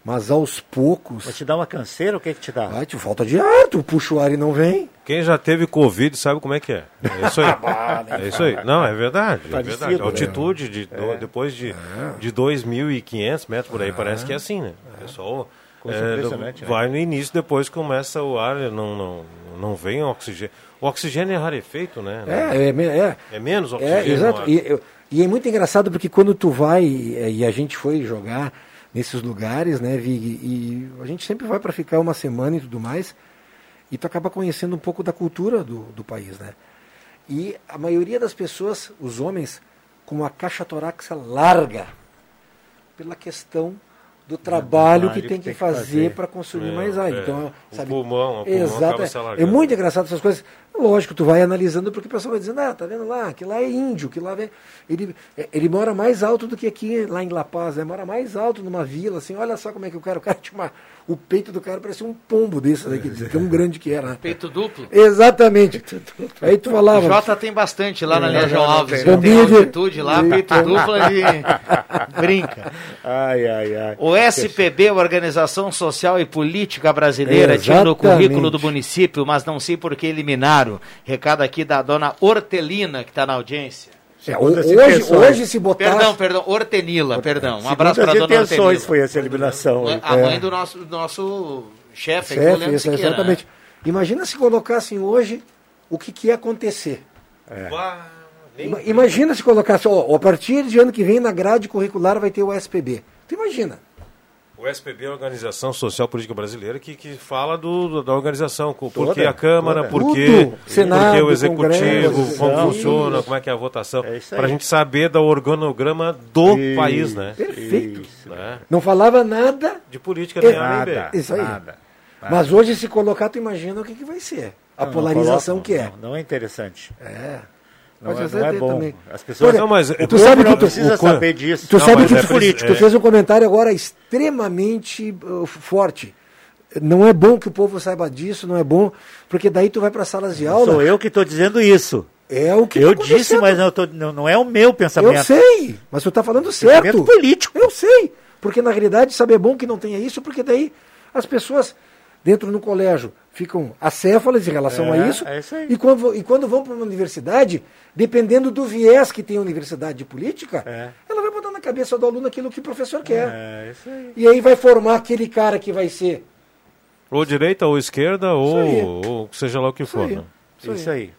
Speaker 5: mas aos poucos...
Speaker 6: Vai te dar uma canseira? O que que te dá?
Speaker 5: Vai, te falta de ar, tu puxa o ar e não vem.
Speaker 7: Quem já teve Covid sabe como é que é. É isso aí.
Speaker 5: Ah,
Speaker 7: É isso aí. Não, é verdade. É
Speaker 5: Parecido,
Speaker 7: verdade.
Speaker 5: né?
Speaker 7: Altitude de, do-
Speaker 5: É.
Speaker 7: depois de, de 2.500 metros por aí, parece que é assim, né? É só.
Speaker 6: Coisa
Speaker 7: é,
Speaker 6: impressionante, né?
Speaker 7: vai no início, depois começa o ar, não, não, não vem oxigênio. O oxigênio é rarefeito, né?
Speaker 5: É, é, é.
Speaker 7: É menos
Speaker 5: É,
Speaker 7: oxigênio.
Speaker 5: exato. E, eu- e é muito engraçado porque quando tu vai, e, e a gente foi jogar nesses lugares, né, Vig, e a gente sempre vai para ficar uma semana e tudo mais, e tu acaba conhecendo um pouco da cultura do, do país, né? E a maioria das pessoas, os homens, com a caixa torácica larga, pela questão do trabalho que tem que fazer para consumir
Speaker 7: É,
Speaker 5: mais ar.
Speaker 7: é.
Speaker 5: Então,
Speaker 7: O
Speaker 5: sabe?
Speaker 7: pulmão- o pulmão
Speaker 5: Exato. É, é muito engraçado essas coisas. Lógico, tu vai analisando porque o pessoal vai dizendo, ah, tá vendo lá, que lá é índio, que lá vem. Ele, é, ele mora mais alto do que aqui, lá em La Paz, né? Mora mais alto numa vila, assim, olha só como é que o cara, o cara tinha uma. O peito do cara parecia um pombo desse daqui, de tão grande que era. né?
Speaker 1: Peito duplo.
Speaker 5: Exatamente. Aí tu
Speaker 1: O
Speaker 5: falava.
Speaker 1: Jota tem bastante lá na
Speaker 5: É,
Speaker 1: Legião
Speaker 5: não,
Speaker 1: Alves.
Speaker 5: tem.
Speaker 1: Tem altitude lá, peito duplo, ele brinca.
Speaker 6: Ai, ai, ai.
Speaker 1: O SPB, Organização Social e Política Brasileira, tinha no currículo do município, mas não sei por que eliminaram. Recado aqui da dona Hortelina, que está na audiência.
Speaker 5: É, ho- hoje, hoje se botar.
Speaker 1: Perdão, perdão, Hortenila, perdão. Um abraço para a dona
Speaker 6: intenções
Speaker 1: Hortenila.
Speaker 6: foi essa eliminação. aí.
Speaker 1: A
Speaker 5: É.
Speaker 1: mãe do nosso, do nosso chefe, aqui, o
Speaker 5: Chefe, isso,
Speaker 1: Siqueira,
Speaker 5: exatamente. Imagina se colocassem hoje o que, que ia acontecer. Ima- Imagina se colocasse, ó, a partir de ano que vem na grade curricular vai ter o SPB. Tu imagina?
Speaker 7: O SPB é a Organização Social Política Brasileira que, que fala do, do- da organização,
Speaker 6: Toda,
Speaker 7: que a Câmara,
Speaker 6: toda.
Speaker 7: por que,
Speaker 5: Tudo.
Speaker 7: por
Speaker 5: Senado,
Speaker 7: que o Executivo,
Speaker 5: Congresso,
Speaker 7: como funciona, como é que é a votação,
Speaker 6: É
Speaker 7: para a gente saber do organograma do
Speaker 6: Isso.
Speaker 7: país, né?
Speaker 5: Perfeito.
Speaker 6: Isso.
Speaker 7: Né?
Speaker 5: Não falava nada,
Speaker 7: De política nem
Speaker 6: Nada.
Speaker 5: Isso aí.
Speaker 6: nada.
Speaker 5: mas hoje se colocar, tu imagina o que, que vai ser. A
Speaker 6: Não, não
Speaker 5: polarização
Speaker 6: coloca,
Speaker 5: que é.
Speaker 6: Não, não é interessante.
Speaker 5: É.
Speaker 6: Não,
Speaker 5: Mas
Speaker 6: é, não é bom.
Speaker 5: também.
Speaker 6: As pessoas
Speaker 5: Olha,
Speaker 7: Não, mas
Speaker 5: tu sabe que tu-
Speaker 6: precisa
Speaker 7: o
Speaker 6: saber disso.
Speaker 5: Tu
Speaker 7: Não,
Speaker 5: sabe que
Speaker 7: é
Speaker 5: tu,
Speaker 7: preci-
Speaker 5: tu fez um comentário agora extremamente uh, forte. Não é bom que o povo saiba disso, não é bom, porque daí tu vai para salas de aula.
Speaker 6: Sou eu que estou dizendo isso.
Speaker 5: É o que
Speaker 6: eu
Speaker 5: tá
Speaker 6: disse, mas não, tô- não, não é o meu pensamento.
Speaker 5: Eu sei, mas tu está falando certo.
Speaker 6: Pensamento político.
Speaker 5: Eu sei, porque na realidade sabe é bom que não tenha isso, porque daí as pessoas dentro no colégio ficam acéfalas em relação
Speaker 6: É,
Speaker 5: a isso.
Speaker 6: é isso aí.
Speaker 5: E quando, e quando vão para uma universidade, dependendo do viés que tem a universidade de política,
Speaker 6: É.
Speaker 5: ela vai botar na cabeça do aluno aquilo que o professor quer.
Speaker 6: É isso aí.
Speaker 5: E aí vai formar aquele cara que vai ser.
Speaker 7: Ou direita, ou esquerda,
Speaker 5: aí.
Speaker 7: ou, ou seja lá o que for.
Speaker 5: aí.
Speaker 7: né?
Speaker 6: Isso, aí.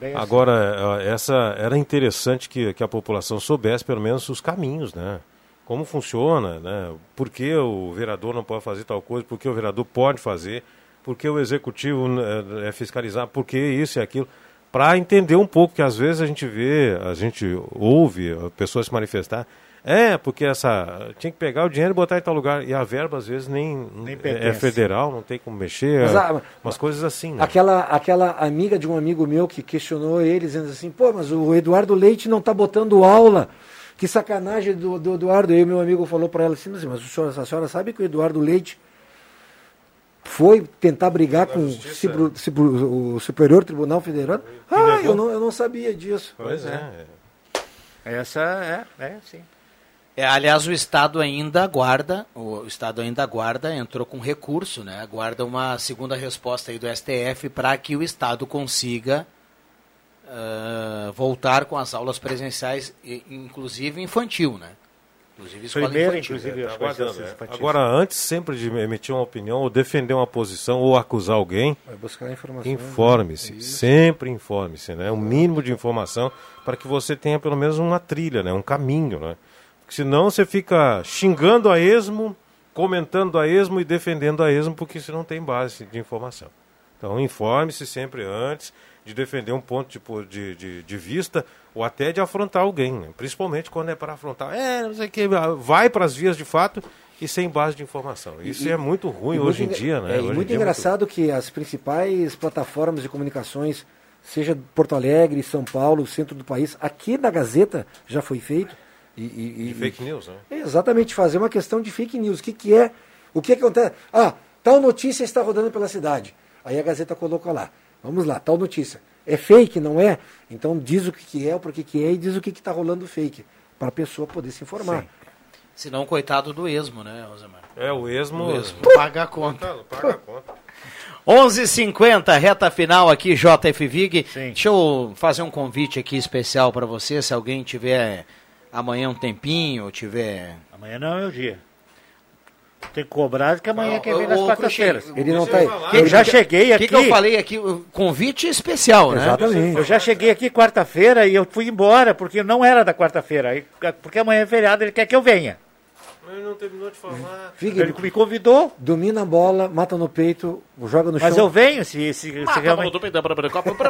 Speaker 6: Bem assim.
Speaker 7: Agora, eh, essa era interessante que, que a população soubesse pelo menos os caminhos, né? Como funciona, né? Por que o vereador não pode fazer tal coisa, por que o vereador pode fazer, por que o executivo eh, é fiscalizar, por que isso e aquilo. Para entender um pouco, que às vezes a gente vê, a gente ouve pessoas se manifestar, É, porque essa. Tinha que pegar o dinheiro e botar em tal lugar. E a verba, às vezes, nem, é, é
Speaker 5: pertence.
Speaker 7: federal, não tem como mexer.
Speaker 5: Mas, ah,
Speaker 7: umas coisas assim, né?
Speaker 5: Aquela, aquela amiga de um amigo meu que questionou ele, dizendo assim, pô, mas o Eduardo Leite não tá botando aula. Que sacanagem do, do Eduardo. Aí meu amigo falou para ela assim, mas a senhora, a senhora sabe que o Eduardo Leite foi tentar brigar com o, Cibru- o Superior Tribunal Federal? Ah, eu não, eu não sabia disso.
Speaker 7: Pois é.
Speaker 6: Essa é, é sim.
Speaker 1: É, aliás, o Estado ainda aguarda, o Estado ainda aguarda, entrou com recurso, né? Aguarda uma segunda resposta aí do STF para que o Estado consiga ah, voltar com as aulas presenciais, inclusive infantil, né? Inclusive escola
Speaker 6: Primeiro,
Speaker 1: infantil.
Speaker 6: inclusive,
Speaker 7: Tá
Speaker 6: as coisas
Speaker 7: aguardando, é.
Speaker 6: infantis.
Speaker 7: Agora, antes sempre de emitir uma opinião, ou defender uma posição, ou acusar alguém, informe-se. Sempre informe-se, né? O mínimo de informação para que você tenha pelo menos uma trilha, né? Um caminho, né? Porque senão você fica xingando a esmo, comentando a esmo e defendendo a esmo porque você não tem base de informação. Então, informe-se sempre antes de defender um ponto tipo, de, de, de vista ou até de afrontar alguém, né? principalmente quando é para afrontar. É, não sei o que, vai para as vias de fato e sem base de informação. Isso
Speaker 5: E-
Speaker 7: é muito ruim
Speaker 5: e
Speaker 7: hoje
Speaker 5: muito
Speaker 7: em dia, né?
Speaker 5: é, e
Speaker 7: Hoje em
Speaker 5: muito
Speaker 7: dia é
Speaker 5: engraçado que as principais plataformas de comunicações, seja Porto Alegre, São Paulo, centro do país, aqui na Gazeta já foi feito. E, e-
Speaker 7: De fake news, né?
Speaker 5: É exatamente, fazer uma questão de fake news. O que, que é? O que, que acontece? Ah, tal notícia está rodando pela cidade. Aí a Gazeta colocou lá. Vamos lá, tal notícia. É fake, não é? Então diz o que, que é, o porquê que é e diz o que está rolando fake. Para a pessoa poder se informar.
Speaker 1: Se não, coitado do esmo, né, Rosemar?
Speaker 7: É, o esmo...
Speaker 1: O esmo paga a conta.
Speaker 7: Paga a conta.
Speaker 1: 11:50 reta final aqui, JF Vig. Deixa eu fazer um convite aqui especial para você, se alguém tiver amanhã um tempinho, tiver...
Speaker 6: Amanhã não é meu dia. Tem que cobrar que amanhã quer vir nas quartas-feiras.
Speaker 1: Ele não tá aí.
Speaker 6: Eu já cheguei
Speaker 1: O
Speaker 6: aqui.
Speaker 1: que, que eu falei aqui? O Convite especial, né?
Speaker 6: Eu já cheguei aqui quarta-feira e eu fui embora, porque não era da quarta-feira. Porque amanhã é feriado, ele quer que eu venha.
Speaker 7: Ele não terminou de falar.
Speaker 6: Ele me convidou.
Speaker 5: Domina a bola, mata no peito, joga no
Speaker 6: Mas
Speaker 5: chão.
Speaker 6: eu venho se, se, se
Speaker 1: Ah, tá
Speaker 6: realmente...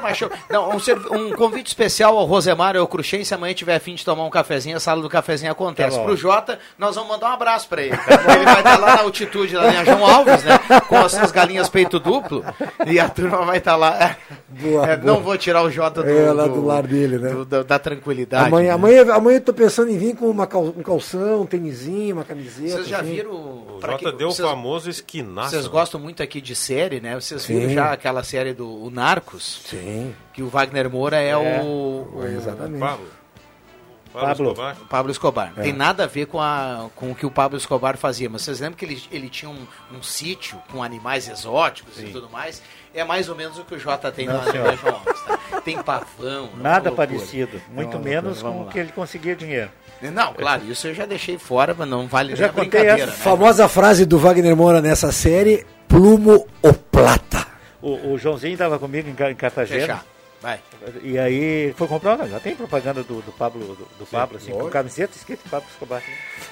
Speaker 1: mas. Não, um, um convite especial ao Rosemar e ao Cruxem, se amanhã tiver afim de tomar um cafezinho, a sala do cafezinho acontece.
Speaker 6: Tá.
Speaker 1: Pro Jota, nós vamos mandar um abraço pra ele. Ele vai estar lá na altitude da linha João Alves, né? Com as suas galinhas peito duplo. E a turma vai estar lá.
Speaker 5: Boa,
Speaker 1: É,
Speaker 5: boa.
Speaker 1: Não vou tirar o Jota do,
Speaker 5: É, lá do lar dele, né?
Speaker 1: do- da, da tranquilidade.
Speaker 5: Amanhã,
Speaker 1: né?
Speaker 5: amanhã, amanhã eu tô pensando em vir com uma cal- um calção, um tênisinho, uma camiseta.
Speaker 1: Vocês já
Speaker 5: assim.
Speaker 1: viram.
Speaker 7: O Jota
Speaker 1: que-
Speaker 7: deu o famoso esquinaço.
Speaker 1: Vocês
Speaker 7: né?
Speaker 1: gostam muito aqui de série, né? Vocês
Speaker 5: Sim.
Speaker 1: viram já aquela série do o Narcos?
Speaker 5: Sim.
Speaker 1: Que o Wagner Moura é,
Speaker 5: É.
Speaker 1: o, o-
Speaker 5: Exatamente.
Speaker 7: Pablo.
Speaker 6: Pablo.
Speaker 7: Escobar.
Speaker 1: Pablo Escobar.
Speaker 5: É.
Speaker 1: Tem nada a ver com, a, com o que o Pablo Escobar fazia. Mas vocês lembram que ele, ele tinha um, um sítio com animais exóticos e tudo mais? É mais ou menos o que o Jota tem
Speaker 6: Não,
Speaker 1: lá
Speaker 6: senhor.
Speaker 1: na João Alves, tá? Tem pavão. é
Speaker 6: Nada
Speaker 1: loucura.
Speaker 6: parecido. Muito menos com o que ele conseguia dinheiro.
Speaker 1: Não, claro, isso eu já deixei fora, mas não vale
Speaker 6: Eu
Speaker 1: nem
Speaker 6: já
Speaker 1: a
Speaker 6: contei
Speaker 1: brincadeira.
Speaker 6: essa
Speaker 1: né?
Speaker 5: Famosa frase do Wagner Moura nessa série: plumo ou plata.
Speaker 6: O, o Joãozinho estava comigo em, Ca- em Cartagena.
Speaker 1: Fechar. Vai.
Speaker 6: E aí foi comprar, já tem propaganda do, do Pablo, do, do Pablo, assim, com camiseta escrito Pablo Escobar.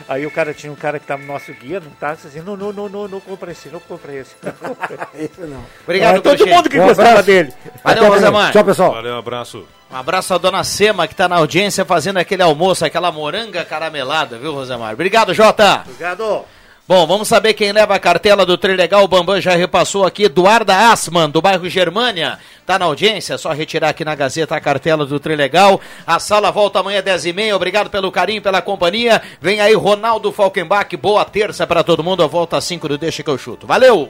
Speaker 6: Aí o cara tinha um cara que estava no nosso guia, não táxi, assim, não, não, não, não, não compra esse, não compra esse. Não compra esse.
Speaker 5: Esse não.
Speaker 1: Obrigado,
Speaker 6: Ah, todo mundo que
Speaker 5: Um
Speaker 6: gostava dele.
Speaker 1: Valeu, Rosemar.
Speaker 5: Tchau, pessoal.
Speaker 7: Valeu, um abraço.
Speaker 1: Um abraço à dona Sema, que está na audiência fazendo aquele almoço, aquela moranga caramelada, viu, Rosemar? Obrigado, Jota.
Speaker 6: Obrigado.
Speaker 1: Bom, vamos saber quem leva a cartela do Trilegal. O Bambam já repassou aqui. Eduarda Asman, do bairro Germânia. Tá na audiência, é só retirar aqui na Gazeta a cartela do Trilegal. A sala volta amanhã às 10h30. Obrigado pelo carinho, pela companhia. Vem aí Ronaldo Falkenbach. Boa terça para todo mundo. Eu volto às 5 do Deixa que eu chuto. Valeu!